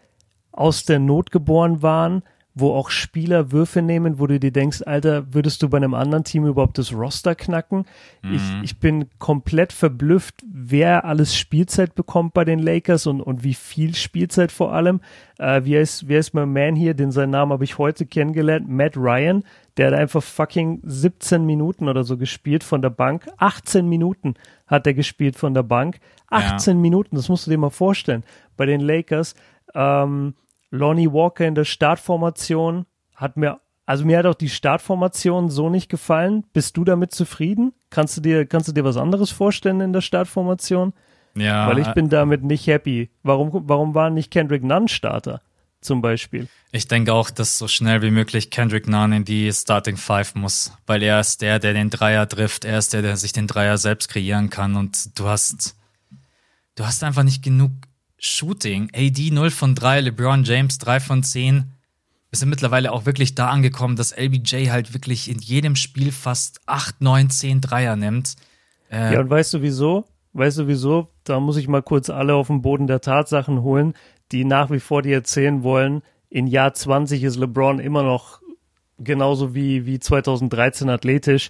aus der Not geboren waren, wo auch Spieler Würfe nehmen, wo du dir denkst, Alter, würdest du bei einem anderen Team überhaupt das Roster knacken? Mhm. Ich, ich bin komplett verblüfft, wer alles Spielzeit bekommt bei den Lakers und, und wie viel Spielzeit vor allem. Äh, wie, ist, wer ist mein Man hier? Den seinen Namen habe ich heute kennengelernt. Matt Ryan. Der hat einfach fucking 17 Minuten oder so gespielt von der Bank. 18 Minuten hat er gespielt von der Bank. 18 ja. Minuten, das musst du dir mal vorstellen. Bei den Lakers. Ähm, Lonnie Walker in der Startformation hat mir, also mir hat auch die Startformation so nicht gefallen. Bist du damit zufrieden? Kannst du dir, kannst du dir was anderes vorstellen in der Startformation? Ja. Weil ich bin damit nicht happy. Warum, warum war nicht Kendrick Nunn Starter? Zum Beispiel. Ich denke auch, dass so schnell wie möglich Kendrick Nunn in die Starting Five muss, weil er ist der, der den Dreier trifft, er ist der, der sich den Dreier selbst kreieren kann und du hast, du hast einfach nicht genug Shooting. AD 0 von 3, LeBron James 3 von 10. Wir sind mittlerweile auch wirklich da angekommen, dass LBJ halt wirklich in jedem Spiel fast 8, 9, 10 Dreier nimmt. Äh, ja, und weißt du wieso? Weißt du wieso? Da muss ich mal kurz alle auf den Boden der Tatsachen holen, die nach wie vor dir erzählen wollen, in Jahr 20 ist LeBron immer noch genauso wie, wie 2013 athletisch.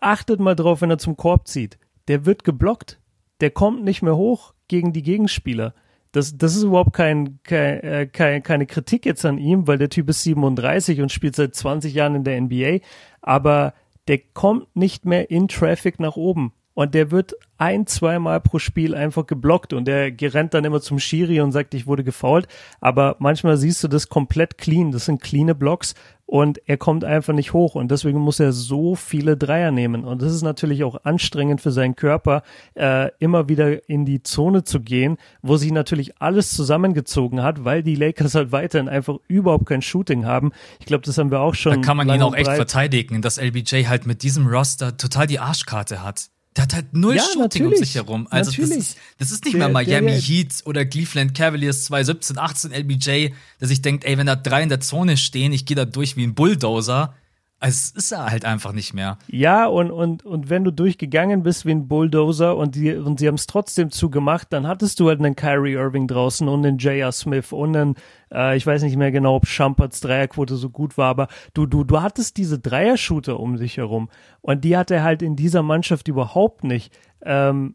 Achtet mal drauf, wenn er zum Korb zieht. Der wird geblockt. Der kommt nicht mehr hoch gegen die Gegenspieler. Das, das ist überhaupt kein, kein, äh, kein, keine Kritik jetzt an ihm, weil der Typ ist 37 und spielt seit 20 Jahren in der NBA, aber der kommt nicht mehr in Traffic nach oben. Und der wird ein, zweimal pro Spiel einfach geblockt und der rennt dann immer zum Schiri und sagt, ich wurde gefault. Aber manchmal siehst du das komplett clean. Das sind cleane Blocks und er kommt einfach nicht hoch und deswegen muss er so viele Dreier nehmen. Und das ist natürlich auch anstrengend für seinen Körper, äh, immer wieder in die Zone zu gehen, wo sich natürlich alles zusammengezogen hat, weil die Lakers halt weiterhin einfach überhaupt kein Shooting haben. Ich glaube, das haben wir auch schon. Da kann man ihn auch echt verteidigen, dass LBJ halt mit diesem Roster total die Arschkarte hat. Der hat halt null ja, Shooting um sich herum. Also das ist, das ist, nicht der, mehr Miami der, Heat oder Cleveland Cavaliers 2017, 18 LBJ, der sich denkt, ey, wenn da drei in der Zone stehen, ich gehe da durch wie ein Bulldozer. Also es ist er halt einfach nicht mehr. Ja, und, und, und wenn du durchgegangen bist wie ein Bulldozer und, die, und sie haben es trotzdem zugemacht, dann hattest du halt einen Kyrie Irving draußen und einen J.R. Smith und einen, äh, ich weiß nicht mehr genau, ob Champerts Dreierquote so gut war, aber du, du, du hattest diese Dreier-Shooter um sich herum und die hat er halt in dieser Mannschaft überhaupt nicht. Ähm,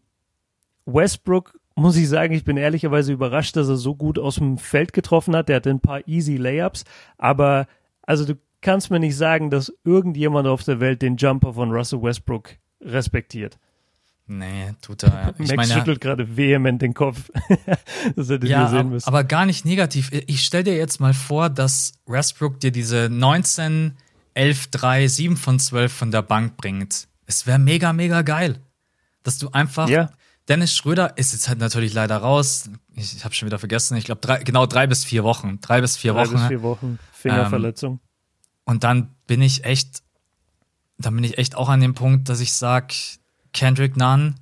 Westbrook muss ich sagen, ich bin ehrlicherweise überrascht, dass er so gut aus dem Feld getroffen hat. Der hatte ein paar easy Layups, aber also du kannst mir nicht sagen, dass irgendjemand auf der Welt den Jumper von Russell Westbrook respektiert. Nee, tut er. Ich Max meine, schüttelt gerade vehement den Kopf. das hätte ja, sehen müssen. Aber gar nicht negativ. Ich stell dir jetzt mal vor, dass Westbrook dir diese 19 11, 3, 7 von 12 von der Bank bringt. Es wäre mega, mega geil. Dass du einfach. Ja. Dennis Schröder ist jetzt halt natürlich leider raus. Ich, ich habe schon wieder vergessen. Ich glaube, genau drei bis vier Wochen. Drei bis vier Drei Wochen. bis vier Wochen. Fingerverletzung. Und dann bin ich echt, dann bin ich echt auch an dem Punkt, dass ich sag, Kendrick Nunn,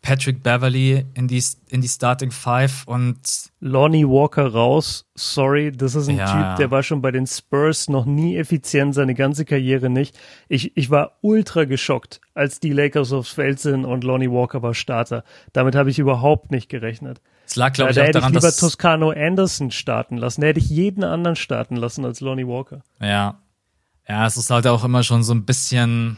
Patrick Beverly in die, in die Starting Five und Lonnie Walker raus. Sorry, das ist ein Ja, Typ, der war schon bei den Spurs noch nie effizient, seine ganze Karriere nicht. Ich, ich war ultra geschockt, als die Lakers aufs Feld sind und Lonnie Walker war Starter. Damit habe ich überhaupt nicht gerechnet. Es lag, glaube Ja, ich, da auch hätte ich daran, lieber. Toscano Anderson starten lassen. Da hätte ich jeden anderen starten lassen als Lonnie Walker. Ja. Ja, es ist halt auch immer schon so ein bisschen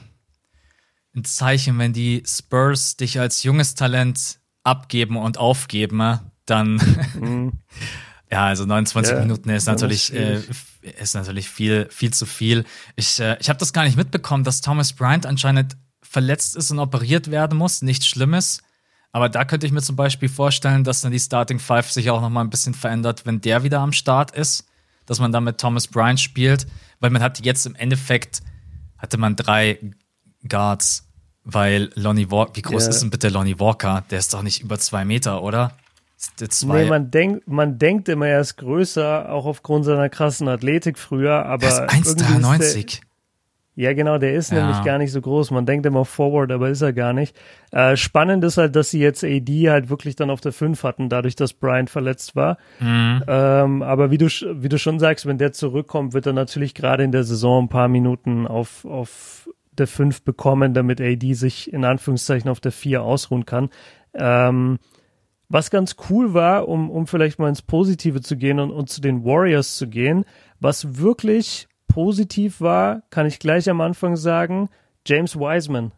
ein Zeichen, wenn die Spurs dich als junges Talent abgeben und aufgeben, dann ja, also 29 Mhm. Ja, Minuten ist natürlich äh, ist natürlich viel viel zu viel. Ich äh, ich habe das gar nicht mitbekommen, dass Thomas Bryant anscheinend verletzt ist und operiert werden muss, nichts Schlimmes. Aber da könnte ich mir zum Beispiel vorstellen, dass dann die Starting Five sich auch noch mal ein bisschen verändert, wenn der wieder am Start ist, dass man dann mit Thomas Bryant spielt, weil man hat jetzt im Endeffekt hatte man drei Guards, weil Lonnie Walker, wie groß Ja. ist denn bitte Lonnie Walker? Der ist doch nicht über zwei Meter, oder? Zwei? Nee, man denkt, man denkt immer, er ist größer, auch aufgrund seiner krassen Athletik früher, aber irgendwie ist 1,93. Ja, genau, der ist Ja. nämlich gar nicht so groß. Man denkt immer Forward, aber ist er gar nicht. Äh, spannend ist halt, dass sie jetzt AD halt wirklich dann auf der 5 hatten, dadurch, dass Bryant verletzt war. Mhm. Ähm, aber wie du, wie du schon sagst, wenn der zurückkommt, wird er natürlich gerade in der Saison ein paar Minuten auf, auf der 5 bekommen, damit AD sich in Anführungszeichen auf der 4 ausruhen kann. Ähm, was ganz cool war, um, um vielleicht mal ins Positive zu gehen und, und zu den Warriors zu gehen, was wirklich positiv war, kann ich gleich am Anfang sagen, James Wiseman.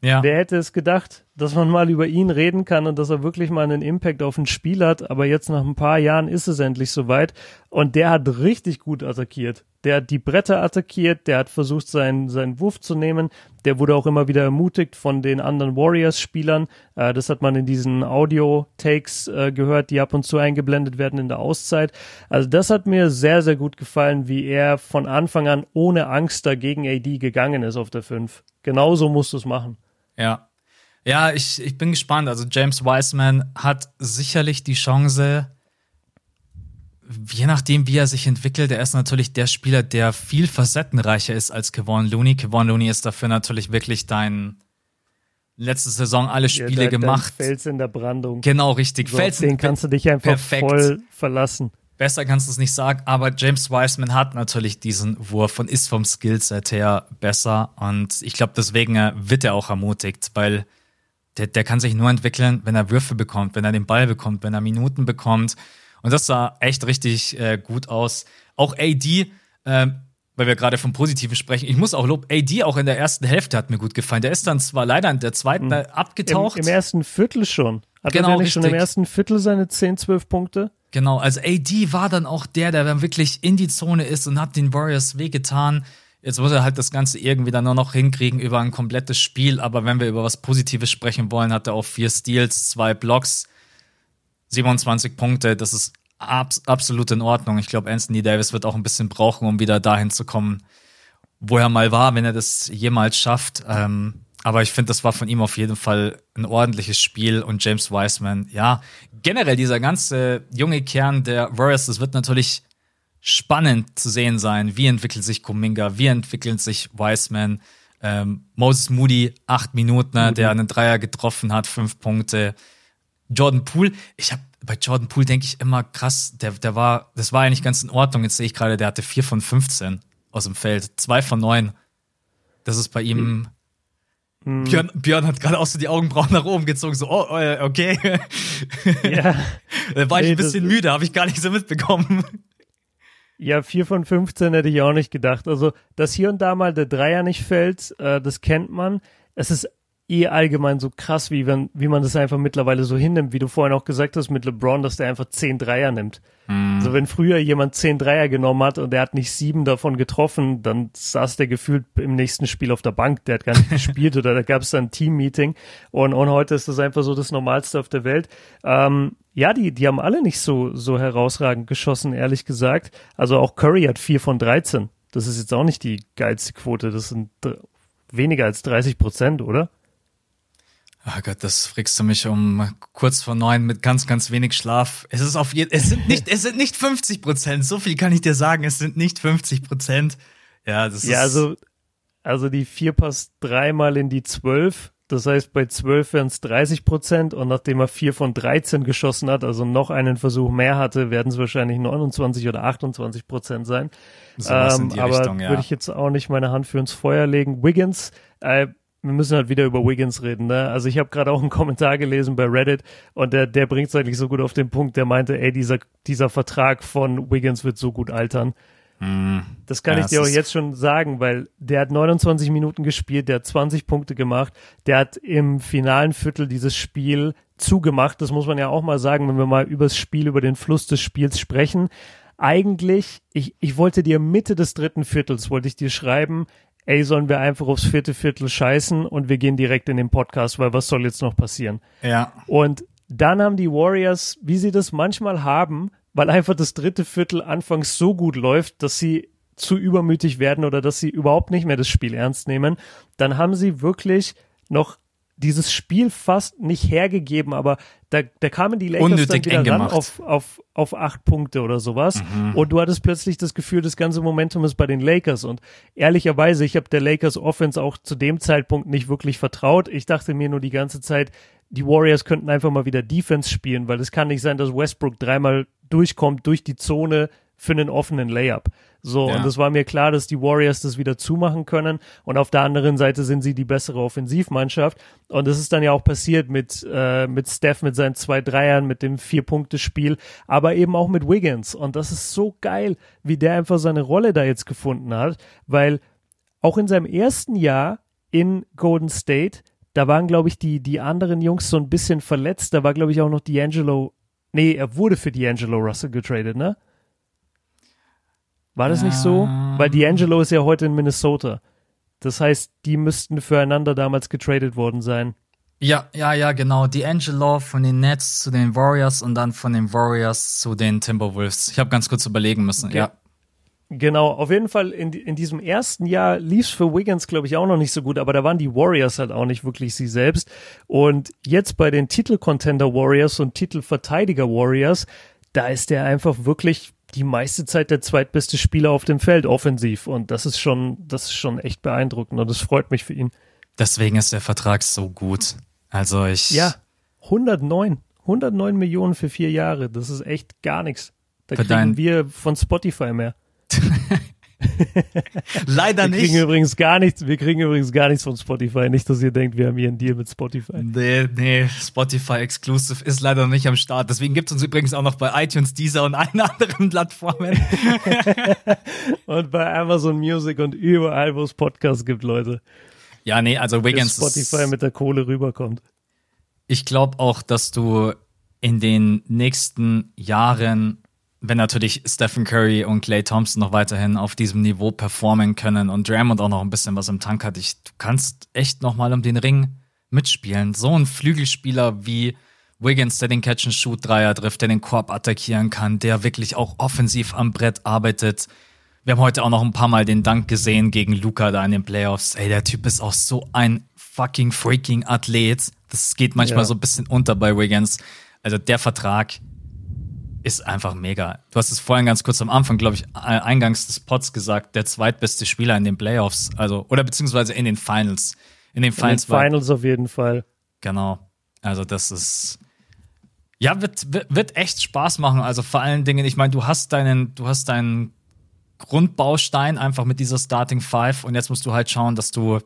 Ja. Wer hätte es gedacht, dass man mal über ihn reden kann und dass er wirklich mal einen Impact auf ein Spiel hat, aber jetzt nach ein paar Jahren ist es endlich soweit und der hat richtig gut attackiert. Der hat die Bretter attackiert, der hat versucht, seinen, seinen Wurf zu nehmen, der wurde auch immer wieder ermutigt von den anderen Warriors-Spielern. Äh, das hat man in diesen Audio-Takes äh, gehört, die ab und zu eingeblendet werden in der Auszeit. Also das hat mir sehr, sehr gut gefallen, wie er von Anfang an ohne Angst dagegen AD gegangen ist auf der 5. Genauso musst du es machen. Ja. Ja, ich, ich bin gespannt. Also James Wiseman hat sicherlich die Chance, je nachdem, wie er sich entwickelt, er ist natürlich der Spieler, der viel facettenreicher ist als Kevon Looney. Kevon Looney ist dafür natürlich wirklich dein letzte Saison alle Spiele Ja, gemacht. Fels in der Brandung. Genau, richtig. So, Felsen, den kannst du dich einfach perfekt. voll verlassen. Besser kannst du es nicht sagen, aber James Wiseman hat natürlich diesen Wurf und ist vom Skillset her besser. Und ich glaube, deswegen äh, wird er auch ermutigt, weil der, der kann sich nur entwickeln, wenn er Würfe bekommt, wenn er den Ball bekommt, wenn er Minuten bekommt. Und das sah echt richtig äh, gut aus. Auch AD, ähm, weil wir gerade vom Positiven sprechen, ich muss auch lob, AD auch in der ersten Hälfte hat mir gut gefallen. Der ist dann zwar leider in der zweiten äh, Im, abgetaucht. Im ersten Viertel schon. Hat Genau, er nicht schon im richtig. ersten Viertel seine 10, 12 Punkte? Genau, also AD war dann auch der, der dann wirklich in die Zone ist und hat den Warriors wehgetan. Jetzt muss er halt das Ganze irgendwie dann nur noch hinkriegen über ein komplettes Spiel. Aber wenn wir über was Positives sprechen wollen, hat er auch vier Steals, zwei Blocks, 27 Punkte. Das ist abs absolut in Ordnung. Ich glaube, Anthony Davis wird auch ein bisschen brauchen, um wieder dahin zu kommen, wo er mal war, wenn er das jemals schafft. Ähm, aber ich finde, das war von ihm auf jeden Fall ein ordentliches Spiel und James Wiseman, ja, generell dieser ganze junge Kern der Warriors, das wird natürlich spannend zu sehen sein. Wie entwickelt sich Kuminga? Wie entwickelt sich Wiseman? Ähm, Moses Moody, acht Minuten, ne, der einen Dreier getroffen hat, fünf Punkte. Jordan Poole, ich habe bei Jordan Poole denke ich immer krass, der, der war, das war eigentlich ganz in Ordnung. Jetzt sehe ich gerade, der hatte vier von 15 aus dem Feld, zwei von neun. Das ist bei ihm. Björn, Björn hat gerade auch so die Augenbrauen nach oben gezogen, so, oh, äh, okay. Ja. da war ich Nee, ein bisschen müde, habe ich gar nicht so mitbekommen. Ja, 4 von 15 hätte ich auch nicht gedacht. Also, dass hier und da mal der Dreier nicht fällt, äh, das kennt man. Es ist eh allgemein so krass, wie, wenn, wie man das einfach mittlerweile so hinnimmt, wie du vorhin auch gesagt hast mit LeBron, dass der einfach 10 Dreier nimmt. Also wenn früher jemand 10 Dreier genommen hat und der hat nicht sieben davon getroffen, dann saß der gefühlt im nächsten Spiel auf der Bank, der hat gar nicht gespielt oder da gab es dann ein Team-Meeting und, und heute ist das einfach so das Normalste auf der Welt. Ähm, ja, die, die haben alle nicht so, so herausragend geschossen, ehrlich gesagt. Also auch Curry hat 4 von 13. Das ist jetzt auch nicht die geilste Quote. Das sind weniger als 30 Prozent, oder? Oh Gott, das frickst du mich um kurz vor neun mit ganz, ganz wenig Schlaf. Es ist auf jeden, es sind nicht, es sind nicht 50 Prozent. So viel kann ich dir sagen. Es sind nicht 50 Prozent. Ja, das ja, ist. Ja, also, also die vier passt dreimal in die zwölf. Das heißt, bei zwölf wären es 30 Prozent und nachdem er vier von 13 geschossen hat, also noch einen Versuch mehr hatte, werden es wahrscheinlich 29 oder 28 Prozent sein. So ähm, aber Richtung, ja. würde ich jetzt auch nicht meine Hand für ins Feuer legen. Wiggins, äh, wir müssen halt wieder über Wiggins reden. Ne? Also ich habe gerade auch einen Kommentar gelesen bei Reddit und der, der bringt es eigentlich so gut auf den Punkt. Der meinte, ey, dieser, dieser Vertrag von Wiggins wird so gut altern. Hm. Das kann ja, ich dir auch jetzt schon sagen, weil der hat 29 Minuten gespielt, der hat 20 Punkte gemacht, der hat im finalen Viertel dieses Spiel zugemacht. Das muss man ja auch mal sagen, wenn wir mal über das Spiel, über den Fluss des Spiels sprechen. Eigentlich, ich, ich wollte dir Mitte des dritten Viertels, wollte ich dir schreiben, ey, sollen wir einfach aufs vierte Viertel scheißen und wir gehen direkt in den Podcast, weil was soll jetzt noch passieren? Ja. Und dann haben die Warriors, wie sie das manchmal haben, weil einfach das dritte Viertel anfangs so gut läuft, dass sie zu übermütig werden oder dass sie überhaupt nicht mehr das Spiel ernst nehmen, dann haben sie wirklich noch dieses Spiel fast nicht hergegeben, aber da, da kamen die Lakers Unnötig dann wieder ran auf, auf, auf acht Punkte oder sowas. Mhm. Und du hattest plötzlich das Gefühl, das ganze Momentum ist bei den Lakers. Und ehrlicherweise, ich habe der Lakers Offense auch zu dem Zeitpunkt nicht wirklich vertraut. Ich dachte mir nur die ganze Zeit, die Warriors könnten einfach mal wieder Defense spielen, weil es kann nicht sein, dass Westbrook dreimal durchkommt durch die Zone für einen offenen Layup. So, ja. und es war mir klar, dass die Warriors das wieder zumachen können. Und auf der anderen Seite sind sie die bessere Offensivmannschaft. Und das ist dann ja auch passiert mit, äh, mit Steph, mit seinen zwei Dreiern, mit dem Vier-Punkte-Spiel, aber eben auch mit Wiggins. Und das ist so geil, wie der einfach seine Rolle da jetzt gefunden hat, weil auch in seinem ersten Jahr in Golden State, da waren, glaube ich, die, die anderen Jungs so ein bisschen verletzt. Da war, glaube ich, auch noch D'Angelo Nee, er wurde für D'Angelo Russell getradet, ne? War das ja. nicht so? Weil D'Angelo ist ja heute in Minnesota. Das heißt, die müssten füreinander damals getradet worden sein. Ja, ja, ja, genau. D'Angelo von den Nets zu den Warriors und dann von den Warriors zu den Timberwolves. Ich habe ganz kurz überlegen müssen, okay. ja. Genau, auf jeden Fall in, in diesem ersten Jahr lief es für Wiggins, glaube ich, auch noch nicht so gut, aber da waren die Warriors halt auch nicht wirklich sie selbst. Und jetzt bei den Titelcontender Warriors und Titelverteidiger Warriors, da ist der einfach wirklich die meiste Zeit der zweitbeste Spieler auf dem Feld offensiv. Und das ist schon, das ist schon echt beeindruckend und das freut mich für ihn. Deswegen ist der Vertrag so gut. Also ich. Ja, 109. 109 Millionen für vier Jahre. Das ist echt gar nichts. Da kriegen wir von Spotify mehr. Leider nicht. Wir kriegen übrigens gar nichts, wir kriegen übrigens gar nichts von Spotify. Nicht, dass ihr denkt, wir haben hier einen Deal mit Spotify. Nee, nee, Spotify Exclusive ist leider noch nicht am Start. Deswegen gibt es uns übrigens auch noch bei iTunes, Deezer und allen anderen Plattformen. und bei Amazon Music und überall, wo es Podcasts gibt, Leute. Ja, nee, also Wiggins. Spotify mit der Kohle rüberkommt. Ich glaube auch, dass du in den nächsten Jahren wenn natürlich Stephen Curry und Clay Thompson noch weiterhin auf diesem Niveau performen können und Draymond auch noch ein bisschen was im Tank hat, ich, du kannst echt noch mal um den Ring mitspielen. So ein Flügelspieler wie Wiggins, der den Catch-and-Shoot-Dreier trifft, der den Korb attackieren kann, der wirklich auch offensiv am Brett arbeitet. Wir haben heute auch noch ein paar Mal den Dank gesehen gegen Luca da in den Playoffs. Ey, der Typ ist auch so ein fucking freaking Athlet. Das geht manchmal ja. so ein bisschen unter bei Wiggins. Also der Vertrag, ist einfach mega. Du hast es vorhin ganz kurz am Anfang, glaube ich, eingangs des Pods gesagt, der zweitbeste Spieler in den Playoffs, also oder beziehungsweise in den Finals. In den Finals, in den Finals auf jeden Fall. Genau. Also das ist ja wird, wird, wird echt Spaß machen. Also vor allen Dingen, ich meine, du hast deinen, du hast deinen Grundbaustein einfach mit dieser Starting Five und jetzt musst du halt schauen, dass du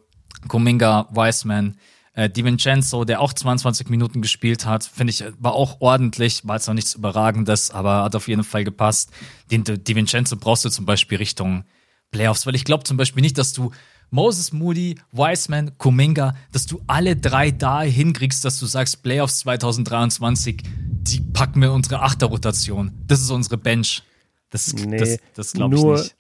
Kuminga, Wiseman, äh, DiVincenzo, der auch 22 Minuten gespielt hat, finde ich, war auch ordentlich, war jetzt noch nichts Überragendes, aber hat auf jeden Fall gepasst. Den DiVincenzo brauchst du zum Beispiel Richtung Playoffs, weil ich glaube zum Beispiel nicht, dass du Moses Moody, Wiseman, Kuminga, dass du alle drei da hinkriegst, dass du sagst, Playoffs 2023, die packen wir unsere Achterrotation. Das ist unsere Bench. Das, nee, das, das glaube ich nicht.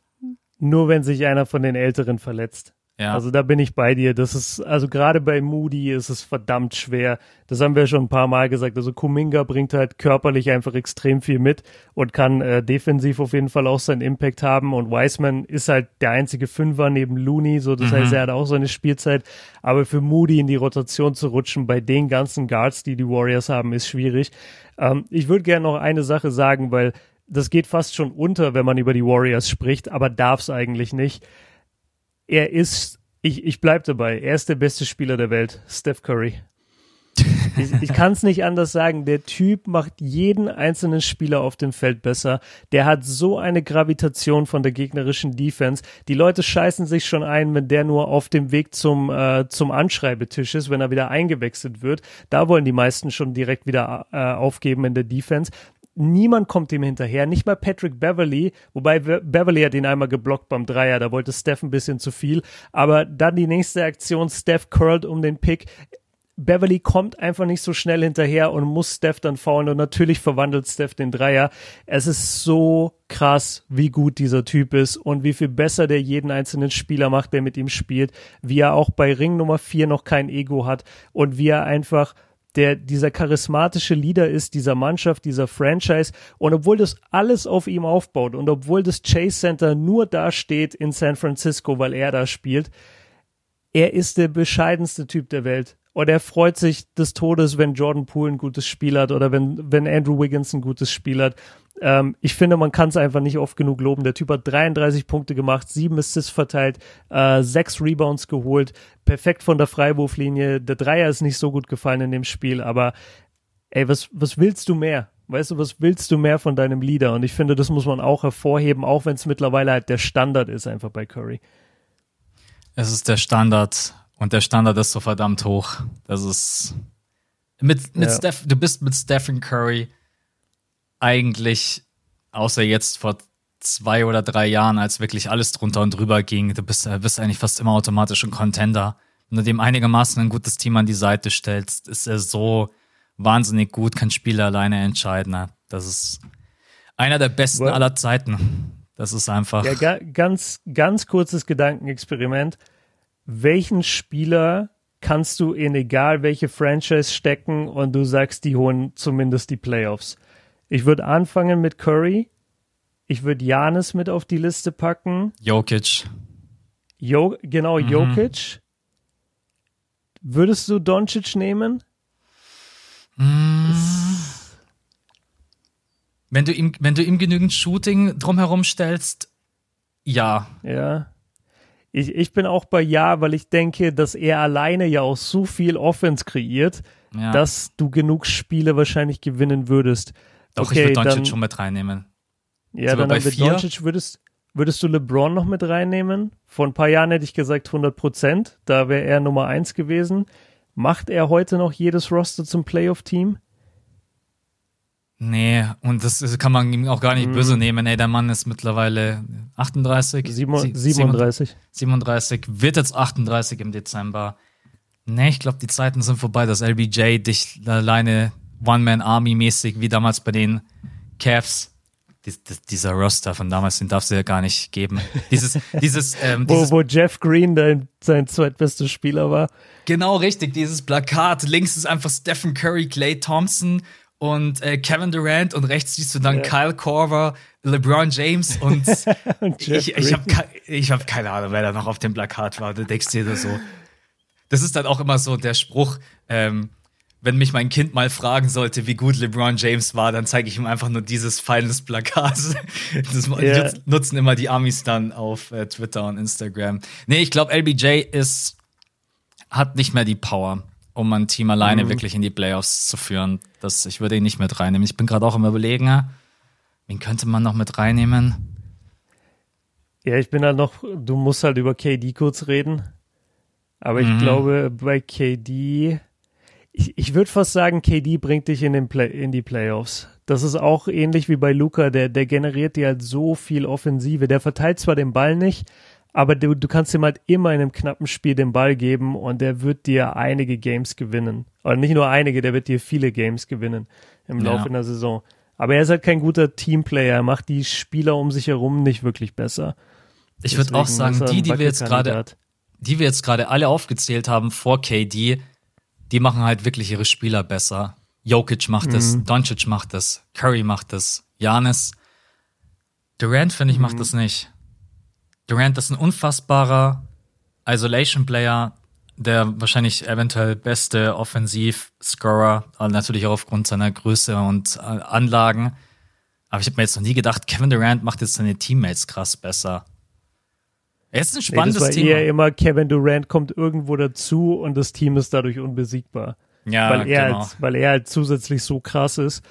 Nur wenn sich einer von den Älteren verletzt. Ja. Also da bin ich bei dir. Das ist, also gerade bei Moody ist es verdammt schwer. Das haben wir schon ein paar Mal gesagt. Also Kuminga bringt halt körperlich einfach extrem viel mit und kann äh, defensiv auf jeden Fall auch seinen Impact haben. Und Wiseman ist halt der einzige Fünfer neben Looney, so das mhm. heißt, er hat auch seine Spielzeit. Aber für Moody in die Rotation zu rutschen bei den ganzen Guards, die die Warriors haben, ist schwierig. Ähm, ich würde gerne noch eine Sache sagen, weil das geht fast schon unter, wenn man über die Warriors spricht, aber darf es eigentlich nicht er ist, ich, ich bleibe dabei, er ist der beste Spieler der Welt, Steph Curry. ich, ich kann es nicht anders sagen. Der Typ macht jeden einzelnen Spieler auf dem Feld besser. Der hat so eine Gravitation von der gegnerischen Defense. Die Leute scheißen sich schon ein, wenn der nur auf dem Weg zum, äh, zum Anschreibetisch ist, wenn er wieder eingewechselt wird. Da wollen die meisten schon direkt wieder äh, aufgeben in der Defense niemand kommt ihm hinterher, nicht mal Patrick Beverly, wobei Beverly hat ihn einmal geblockt beim Dreier, da wollte Steph ein bisschen zu viel, aber dann die nächste Aktion, Steph curlt um den Pick, Beverly kommt einfach nicht so schnell hinterher und muss Steph dann faulen und natürlich verwandelt Steph den Dreier. Es ist so krass, wie gut dieser Typ ist und wie viel besser der jeden einzelnen Spieler macht, der mit ihm spielt, wie er auch bei Ring Nummer 4 noch kein Ego hat und wie er einfach der dieser charismatische Leader ist, dieser Mannschaft, dieser Franchise. Und obwohl das alles auf ihm aufbaut und obwohl das Chase Center nur da steht in San Francisco, weil er da spielt, er ist der bescheidenste Typ der Welt. Und er freut sich des Todes, wenn Jordan Poole ein gutes Spiel hat oder wenn, wenn Andrew Wiggins ein gutes Spiel hat. Ähm, ich finde, man kann es einfach nicht oft genug loben. Der Typ hat 33 Punkte gemacht, sieben Assists verteilt, äh, sechs Rebounds geholt, perfekt von der Freiwurflinie. Der Dreier ist nicht so gut gefallen in dem Spiel, aber ey, was, was willst du mehr? Weißt du, was willst du mehr von deinem Leader? Und ich finde, das muss man auch hervorheben, auch wenn es mittlerweile halt der Standard ist, einfach bei Curry. Es ist der Standard und der Standard ist so verdammt hoch. Das ist mit, mit ja. Steph, du bist mit Stephen Curry eigentlich, außer jetzt vor zwei oder drei Jahren, als wirklich alles drunter und drüber ging, du bist, bist eigentlich fast immer automatisch ein Contender. Wenn du dem einigermaßen ein gutes Team an die Seite stellst, ist er so wahnsinnig gut, kann Spiele alleine entscheiden. Das ist einer der besten aller Zeiten. Das ist einfach. Ja, ga, ganz, ganz kurzes Gedankenexperiment welchen Spieler kannst du in egal welche Franchise stecken und du sagst, die holen zumindest die Playoffs. Ich würde anfangen mit Curry. Ich würde Janis mit auf die Liste packen. Jokic. Jo genau, mhm. Jokic. Würdest du Doncic nehmen? Mm. Wenn du ihm, wenn du ihm genügend Shooting drumherum stellst, ja. Ja. Ich, ich bin auch bei Ja, weil ich denke, dass er alleine ja auch so viel Offense kreiert, ja. dass du genug Spiele wahrscheinlich gewinnen würdest. Doch, okay, ich würde Doncic schon mit reinnehmen. Ja, dann haben wir Doncic, würdest, würdest du LeBron noch mit reinnehmen? Vor ein paar Jahren hätte ich gesagt 100 Prozent, da wäre er Nummer eins gewesen. Macht er heute noch jedes Roster zum Playoff-Team? Nee, und das kann man ihm auch gar nicht böse mhm. nehmen. Ey, der Mann ist mittlerweile 38. 37. 37, wird jetzt 38 im Dezember. Nee, ich glaube, die Zeiten sind vorbei, dass LBJ dich alleine One-Man-Army-mäßig, wie damals bei den Cavs, dieser Roster von damals, den darfst du ja gar nicht geben. Dieses, dieses, ähm, dieses wo, wo Jeff Green dein, sein zweitbester Spieler war. Genau, richtig. Dieses Plakat. Links ist einfach Stephen Curry, Clay Thompson und äh, Kevin Durant und rechts siehst du dann ja. Kyle Korver, LeBron James und, und ich, ich habe ich hab keine Ahnung, wer da noch auf dem Plakat war. Du denkst dir das so. Das ist dann auch immer so der Spruch, ähm, wenn mich mein Kind mal fragen sollte, wie gut LeBron James war, dann zeige ich ihm einfach nur dieses feines Plakat. Das yeah. nutzen immer die Amis dann auf äh, Twitter und Instagram. Nee, ich glaube, LBJ ist, hat nicht mehr die Power um ein Team alleine mhm. wirklich in die Playoffs zu führen. Das, ich würde ihn nicht mit reinnehmen. Ich bin gerade auch im Überlegen, wen könnte man noch mit reinnehmen? Ja, ich bin halt noch, du musst halt über KD kurz reden. Aber ich mhm. glaube, bei KD, ich, ich würde fast sagen, KD bringt dich in, den Play, in die Playoffs. Das ist auch ähnlich wie bei Luca, der, der generiert dir halt so viel Offensive. Der verteilt zwar den Ball nicht, aber du, du kannst ihm halt immer in einem knappen Spiel den Ball geben und der wird dir einige Games gewinnen. Oder nicht nur einige, der wird dir viele Games gewinnen im ja. Laufe einer Saison. Aber er ist halt kein guter Teamplayer, er macht die Spieler um sich herum nicht wirklich besser. Ich würde auch sagen, die, die wir jetzt gerade die wir jetzt gerade alle aufgezählt haben vor KD, die machen halt wirklich ihre Spieler besser. Jokic macht es, mhm. Doncic macht es, Curry macht es, Janis. Durant, finde ich, mhm. macht das nicht. Durant ist ein unfassbarer Isolation-Player, der wahrscheinlich eventuell beste Offensiv-Scorer, natürlich auch aufgrund seiner Größe und äh, Anlagen. Aber ich habe mir jetzt noch nie gedacht, Kevin Durant macht jetzt seine Teammates krass besser. Er ist ein spannendes nee, das war Thema. eher immer, Kevin Durant kommt irgendwo dazu und das Team ist dadurch unbesiegbar. Ja, weil er genau. Halt, weil er halt zusätzlich so krass ist.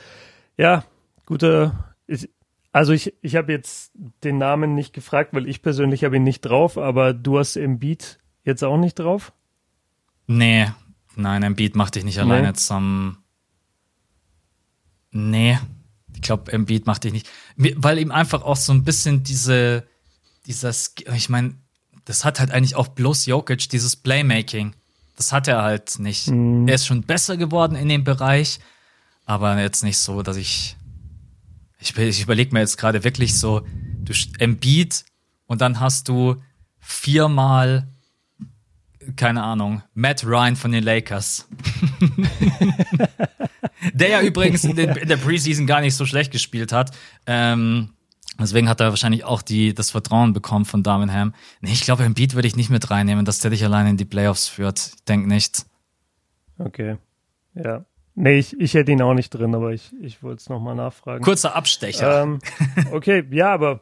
Ja, gute. Ich, also ich, ich habe jetzt den Namen nicht gefragt, weil ich persönlich habe ihn nicht drauf, aber du hast Embiid jetzt auch nicht drauf? Nee, nein, Embiid macht dich nicht alleine nee. zum. Nee, ich glaube, Embiid macht dich nicht. Weil ihm einfach auch so ein bisschen diese, dieser, ich meine, das hat halt eigentlich auch bloß Jokic, dieses Playmaking. Das hat er halt nicht. Mhm. Er ist schon besser geworden in dem Bereich, aber jetzt nicht so, dass ich. Ich, ich überlege mir jetzt gerade wirklich so, du Embiid und dann hast du viermal keine Ahnung, Matt Ryan von den Lakers. der ja übrigens in, den, in, der Preseason gar nicht so schlecht gespielt hat. Ähm, deswegen hat er wahrscheinlich auch die, das Vertrauen bekommen von Darwin Nee, ich glaube, Embiid würde ich nicht mit reinnehmen, dass der dich alleine in die Playoffs führt. Ich denke nicht. Okay. Ja. Nee, ich, ich hätte ihn auch nicht drin, aber ich, ich wollte es nochmal nachfragen. Kurzer Abstecher. Ähm, okay, ja, aber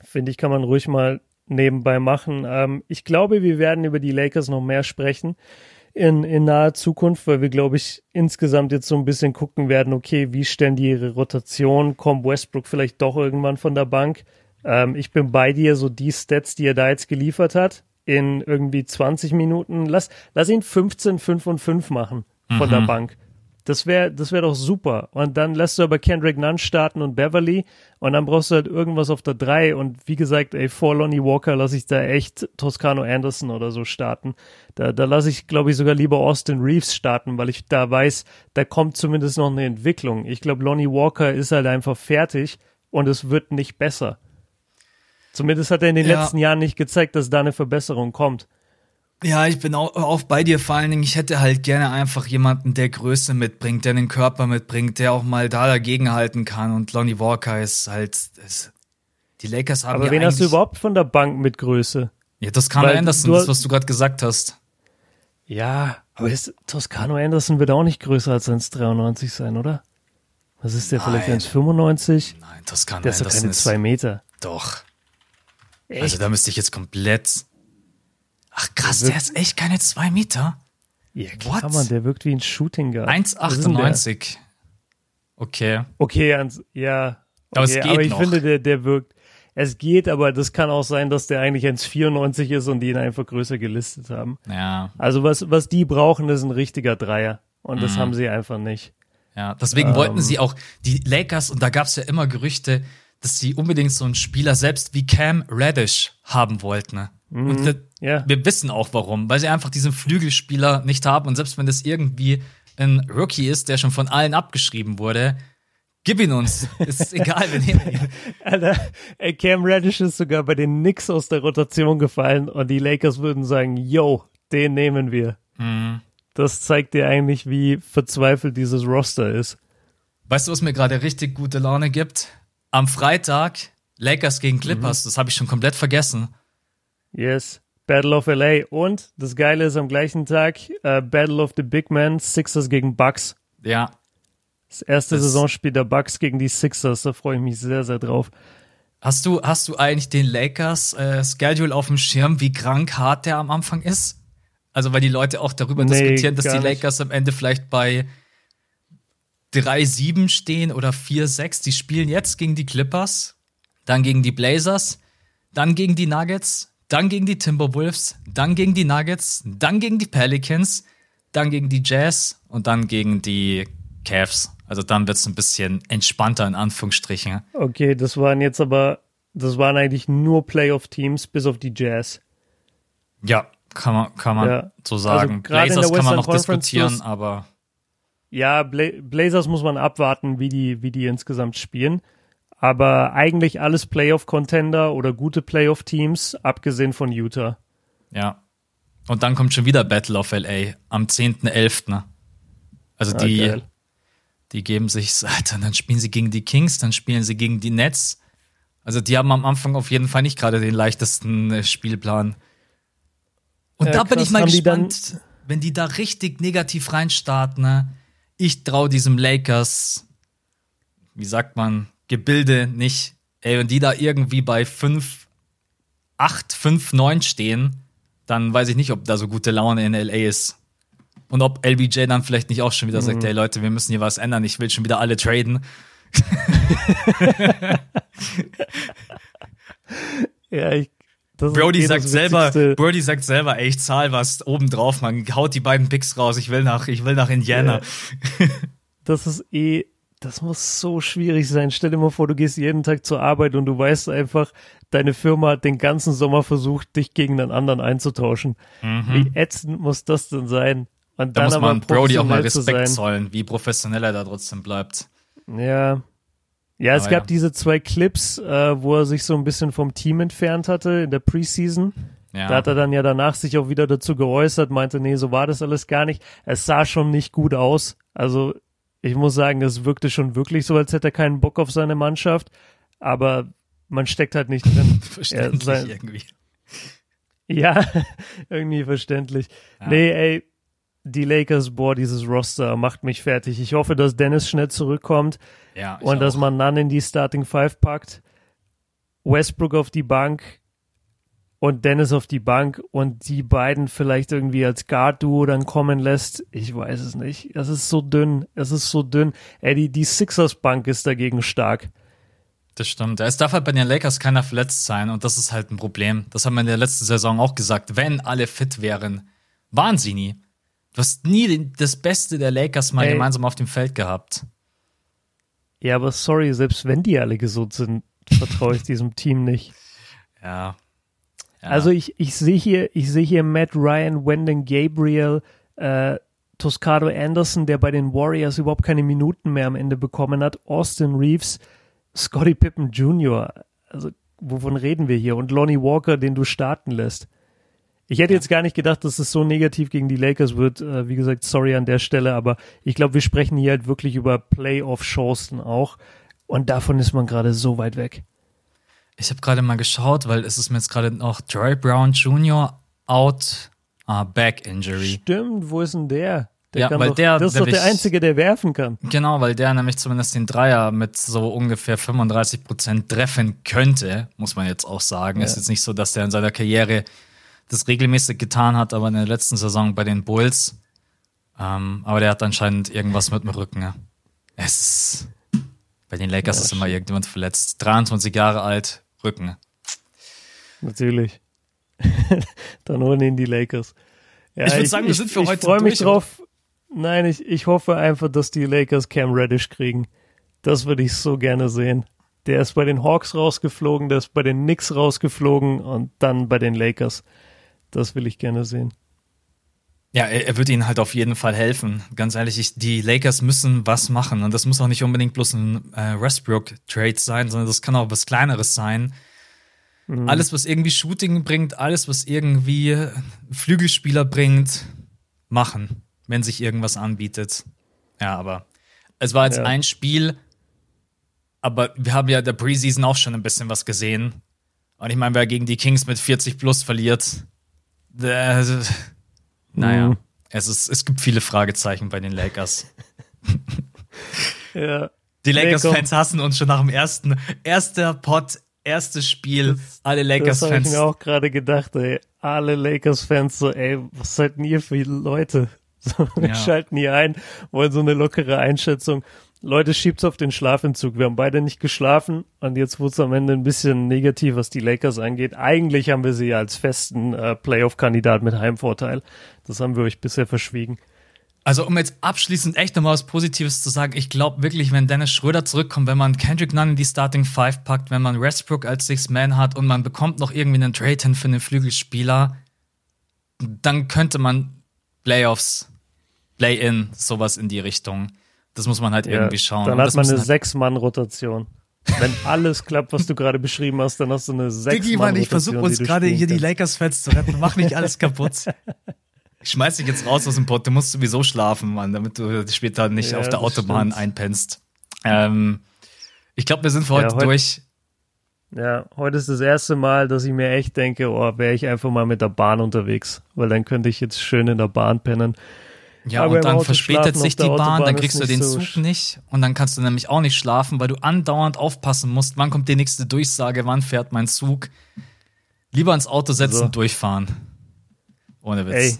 finde ich, kann man ruhig mal nebenbei machen. Ähm, ich glaube, wir werden über die Lakers noch mehr sprechen in, in naher Zukunft, weil wir, glaube ich, insgesamt jetzt so ein bisschen gucken werden, okay, wie stellen die ihre Rotation? Kommt Westbrook vielleicht doch irgendwann von der Bank? Ähm, ich bin bei dir, so die Stats, die er da jetzt geliefert hat, in irgendwie 20 Minuten. Lass, lass ihn 15, 5 und 5 machen von mhm. der Bank. Das wäre das wär doch super. Und dann lässt du aber Kendrick Nunn starten und Beverly und dann brauchst du halt irgendwas auf der 3. Und wie gesagt, ey, vor Lonnie Walker lasse ich da echt Toscano Anderson oder so starten. Da, da lasse ich, glaube ich, sogar lieber Austin Reeves starten, weil ich da weiß, da kommt zumindest noch eine Entwicklung. Ich glaube, Lonnie Walker ist halt einfach fertig und es wird nicht besser. Zumindest hat er in den ja. letzten Jahren nicht gezeigt, dass da eine Verbesserung kommt. Ja, ich bin auch, auch bei dir vor allen Dingen. Ich hätte halt gerne einfach jemanden, der Größe mitbringt, der den Körper mitbringt, der auch mal da dagegenhalten kann. Und Lonnie Walker ist halt. Ist, die Lakers haben Aber ja wen hast du überhaupt von der Bank mit Größe? Ja, Toscano Weil Anderson, das, was du gerade gesagt hast. Ja, aber ist, Toscano Anderson wird auch nicht größer als 1,93 sein, oder? Was ist der Nein. vielleicht 1,95? Nein, Toscano Anderson. Der ist doch keine zwei Meter. Doch. Echt? Also da müsste ich jetzt komplett Ach krass, der, der ist echt keine zwei Meter. Ja, klar, What? man, der wirkt wie ein Shooting Guard. 1,98. Okay. Okay, ja. Okay, aber, es geht aber ich noch. finde, der, der wirkt. Es geht, aber das kann auch sein, dass der eigentlich 1,94 ist und die ihn einfach größer gelistet haben. Ja. Also was, was die brauchen, ist ein richtiger Dreier. Und mhm. das haben sie einfach nicht. Ja, deswegen ähm, wollten sie auch die Lakers, und da gab es ja immer Gerüchte, dass sie unbedingt so einen Spieler selbst wie Cam Reddish haben wollten. Ne? Mhm, und das, ja. wir wissen auch warum, weil sie einfach diesen Flügelspieler nicht haben und selbst wenn das irgendwie ein Rookie ist, der schon von allen abgeschrieben wurde, gib ihn uns. ist egal, wir nehmen ihn. Alter, ey, Cam Reddish ist sogar bei den Knicks aus der Rotation gefallen und die Lakers würden sagen, yo, den nehmen wir. Mhm. Das zeigt dir eigentlich, wie verzweifelt dieses Roster ist. Weißt du, was mir gerade richtig gute Laune gibt? Am Freitag Lakers gegen Clippers, mhm. das habe ich schon komplett vergessen. Yes. Battle of LA. Und das Geile ist am gleichen Tag uh, Battle of the Big Men, Sixers gegen Bucks. Ja. Das erste das Saisonspiel der Bucks gegen die Sixers, da freue ich mich sehr, sehr drauf. Hast du, hast du eigentlich den Lakers äh, Schedule auf dem Schirm, wie krank hart der am Anfang ist? Also, weil die Leute auch darüber nee, diskutieren, dass die Lakers nicht. am Ende vielleicht bei 3-7 stehen oder 4-6. Die spielen jetzt gegen die Clippers, dann gegen die Blazers, dann gegen die Nuggets, dann gegen die Timberwolves, dann gegen die Nuggets, dann gegen die Pelicans, dann gegen die Jazz und dann gegen die Cavs. Also dann wird es ein bisschen entspannter in Anführungsstrichen. Okay, das waren jetzt aber, das waren eigentlich nur Playoff-Teams bis auf die Jazz. Ja, kann man, kann man ja. so sagen. Also Blazers kann man noch Conference diskutieren, aber. Ja, Bla Blazers muss man abwarten, wie die, wie die insgesamt spielen aber eigentlich alles Playoff-Contender oder gute Playoff-Teams, abgesehen von Utah. Ja. Und dann kommt schon wieder Battle of LA am 10.11. Also ah, die, geil. die geben sich, Alter, dann spielen sie gegen die Kings, dann spielen sie gegen die Nets. Also die haben am Anfang auf jeden Fall nicht gerade den leichtesten äh, Spielplan. Und ja, da bin ich mal gespannt, wenn die da richtig negativ reinstarten. Ne? Ich traue diesem Lakers, wie sagt man, Gebilde nicht. Ey, wenn die da irgendwie bei 5, 8, 5, 9 stehen, dann weiß ich nicht, ob da so gute Laune in LA ist. Und ob LBJ dann vielleicht nicht auch schon wieder mhm. sagt, ey Leute, wir müssen hier was ändern, ich will schon wieder alle traden. ja, ich, Brody sagt selber, Brody sagt selber, ey, ich zahl was obendrauf, man haut die beiden Picks raus, ich will nach, ich will nach Indiana. Ja. Das ist eh, das muss so schwierig sein. Stell dir mal vor, du gehst jeden Tag zur Arbeit und du weißt einfach, deine Firma hat den ganzen Sommer versucht, dich gegen einen anderen einzutauschen. Mhm. Wie ätzend muss das denn sein? Und da muss man Brody auch mal Respekt zollen, wie professionell er da trotzdem bleibt. Ja, ja, es Aber gab ja. diese zwei Clips, äh, wo er sich so ein bisschen vom Team entfernt hatte in der Preseason. Ja. Da hat er dann ja danach sich auch wieder dazu geäußert, meinte, nee, so war das alles gar nicht. Es sah schon nicht gut aus. Also ich muss sagen, es wirkte schon wirklich so, als hätte er keinen Bock auf seine Mannschaft. Aber man steckt halt nicht drin. verständlich sein, irgendwie. Ja, irgendwie verständlich. Ja. Nee, ey, die Lakers, boah, dieses Roster macht mich fertig. Ich hoffe, dass Dennis schnell zurückkommt ja, und dass man dann in die Starting Five packt. Westbrook auf die Bank und Dennis auf die Bank und die beiden vielleicht irgendwie als Guard-Duo dann kommen lässt. Ich weiß es nicht. Es ist so dünn. Es ist so dünn. Ey, die, die Sixers-Bank ist dagegen stark. Das stimmt. Es darf halt bei den Lakers keiner verletzt sein und das ist halt ein Problem. Das haben wir in der letzten Saison auch gesagt. Wenn alle fit wären, waren sie nie. Du hast nie das Beste der Lakers mal Ey. gemeinsam auf dem Feld gehabt. Ja, aber sorry, selbst wenn die alle gesund sind, vertraue ich diesem Team nicht. Ja. Ja. Also ich, ich sehe hier, ich sehe hier Matt Ryan, Wendon Gabriel, äh, Toscado Anderson, der bei den Warriors überhaupt keine Minuten mehr am Ende bekommen hat, Austin Reeves, Scotty Pippen Jr. Also wovon reden wir hier? Und Lonnie Walker, den du starten lässt. Ich hätte jetzt gar nicht gedacht, dass es so negativ gegen die Lakers wird. Äh, wie gesagt, sorry an der Stelle, aber ich glaube, wir sprechen hier halt wirklich über Playoff-Chancen auch. Und davon ist man gerade so weit weg. Ich habe gerade mal geschaut, weil es ist mir jetzt gerade noch Troy Brown Jr. out, uh, back injury. Stimmt, wo ist denn der? Der ja, weil doch, der, das ist doch der Einzige, der werfen kann. Genau, weil der nämlich zumindest den Dreier mit so ungefähr 35 Prozent treffen könnte, muss man jetzt auch sagen. Ja. Ist jetzt nicht so, dass der in seiner Karriere das regelmäßig getan hat, aber in der letzten Saison bei den Bulls. Ähm, aber der hat anscheinend irgendwas mit dem Rücken. Ja. Es ist, bei den Lakers ja, ist immer irgendjemand verletzt. 23 Jahre alt, Rücken. Natürlich. Dann holen ihn die Lakers. Ja, ich würde sagen, wir sind für ich, heute Ich freue mich drauf. Nein, ich, ich hoffe einfach, dass die Lakers Cam Reddish kriegen. Das würde ich so gerne sehen. Der ist bei den Hawks rausgeflogen, der ist bei den Knicks rausgeflogen und dann bei den Lakers. Das will ich gerne sehen. Ja, er, er wird ihnen halt auf jeden Fall helfen. Ganz ehrlich, ich, die Lakers müssen was machen. Und das muss auch nicht unbedingt bloß ein äh, Westbrook-Trade sein, sondern das kann auch was Kleineres sein. Mhm. Alles, was irgendwie Shooting bringt, alles, was irgendwie Flügelspieler bringt, machen, wenn sich irgendwas anbietet. Ja, aber es war jetzt ja. ein Spiel, aber wir haben ja der Preseason auch schon ein bisschen was gesehen. Und ich meine, wer gegen die Kings mit 40 plus verliert, äh, naja, mhm. es, ist, es gibt viele Fragezeichen bei den Lakers. ja. Die Lakers-Fans hassen uns schon nach dem ersten, erster Pot, erstes Spiel. Das, alle Lakers-Fans. Das habe ich mir auch gerade gedacht, ey. Alle Lakers-Fans so, ey, was seid denn ihr für Leute? So, wir ja. schalten hier ein, wollen so eine lockere Einschätzung. Leute, schiebt's auf den Schlafentzug. Wir haben beide nicht geschlafen und jetzt wurde es am Ende ein bisschen negativ, was die Lakers angeht. Eigentlich haben wir sie ja als festen äh, Playoff-Kandidat mit Heimvorteil. Das haben wir euch bisher verschwiegen. Also um jetzt abschließend echt nochmal was Positives zu sagen, ich glaube wirklich, wenn Dennis Schröder zurückkommt, wenn man Kendrick Nunn in die Starting Five packt, wenn man Westbrook als Six Man hat und man bekommt noch irgendwie einen Trade hin für einen Flügelspieler, dann könnte man Playoffs, Play-in, sowas in die Richtung das muss man halt ja, irgendwie schauen. Dann hat man eine Sechs-Mann-Rotation. Wenn alles klappt, was du gerade beschrieben hast, dann hast du eine sechs Diggi, Mann, ich versuche uns gerade hier die Lakers-Fans zu retten. Mach nicht alles kaputt. Ich schmeiß dich jetzt raus aus dem Pott. Du musst sowieso schlafen, Mann, damit du später nicht ja, auf der Autobahn stimmt. einpennst. Ähm, ich glaube, wir sind für heute, ja, heute durch. Ja, heute ist das erste Mal, dass ich mir echt denke, oh, wäre ich einfach mal mit der Bahn unterwegs, weil dann könnte ich jetzt schön in der Bahn pennen. Ja, Aber und dann verspätet sich die Bahn, dann kriegst du den so Zug nicht und dann kannst du nämlich auch nicht schlafen, weil du andauernd aufpassen musst, wann kommt die nächste Durchsage, wann fährt mein Zug. Lieber ins Auto setzen, so. durchfahren. Ohne Witz. Ey,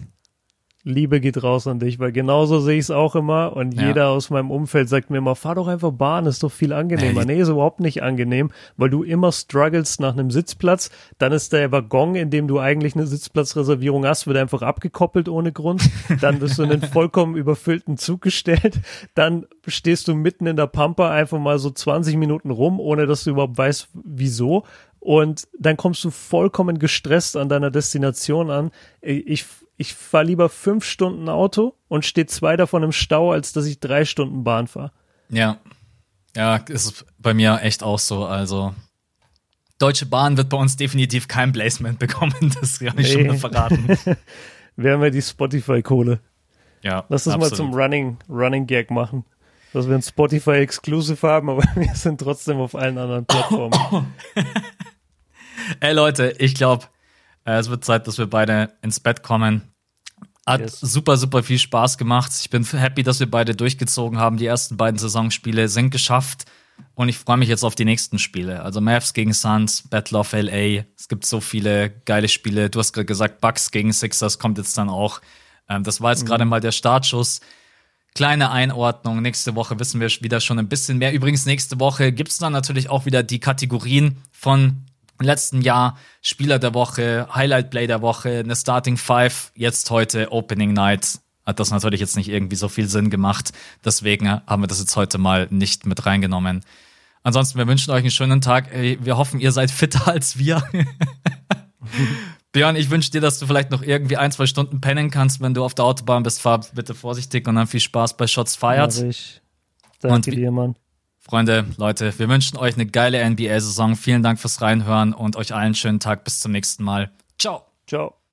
Liebe geht raus an dich, weil genauso sehe ich es auch immer und ja. jeder aus meinem Umfeld sagt mir immer, fahr doch einfach Bahn, ist doch viel angenehmer. Nee, ist überhaupt nicht angenehm, weil du immer struggles nach einem Sitzplatz, dann ist der Waggon, in dem du eigentlich eine Sitzplatzreservierung hast, wird einfach abgekoppelt ohne Grund, dann bist du in einen vollkommen überfüllten Zug gestellt, dann stehst du mitten in der Pampa einfach mal so 20 Minuten rum, ohne dass du überhaupt weißt, wieso und dann kommst du vollkommen gestresst an deiner Destination an. Ich ich fahre lieber fünf Stunden Auto und stehe zwei davon im Stau, als dass ich drei Stunden Bahn fahre. Ja. Ja, ist bei mir echt auch so. Also, Deutsche Bahn wird bei uns definitiv kein Placement bekommen. Das kann ich nee. schon verraten. wir haben ja die Spotify-Kohle. Ja. Lass das absolut. mal zum Running, Running Gag machen. Dass wir ein Spotify Exclusive haben, aber wir sind trotzdem auf allen anderen Plattformen. Ey Leute, ich glaube, äh, es wird Zeit, dass wir beide ins Bett kommen. Hat yes. super, super viel Spaß gemacht. Ich bin happy, dass wir beide durchgezogen haben. Die ersten beiden Saisonspiele sind geschafft. Und ich freue mich jetzt auf die nächsten Spiele. Also Mavs gegen Suns, Battle of LA. Es gibt so viele geile Spiele. Du hast gerade gesagt, Bucks gegen Sixers kommt jetzt dann auch. Ähm, das war jetzt mhm. gerade mal der Startschuss. Kleine Einordnung. Nächste Woche wissen wir wieder schon ein bisschen mehr. Übrigens, nächste Woche gibt es dann natürlich auch wieder die Kategorien von letzten Jahr Spieler der Woche, Highlight Play der Woche, eine Starting Five, jetzt heute Opening Night. Hat das natürlich jetzt nicht irgendwie so viel Sinn gemacht. Deswegen haben wir das jetzt heute mal nicht mit reingenommen. Ansonsten, wir wünschen euch einen schönen Tag. Wir hoffen, ihr seid fitter als wir. Björn, ich wünsche dir, dass du vielleicht noch irgendwie ein, zwei Stunden pennen kannst, wenn du auf der Autobahn bist. Fahr bitte vorsichtig und dann viel Spaß bei Shots Fired. Danke und dir, Mann. Freunde, Leute, wir wünschen euch eine geile NBA-Saison. Vielen Dank fürs Reinhören und euch allen schönen Tag. Bis zum nächsten Mal. Ciao. Ciao.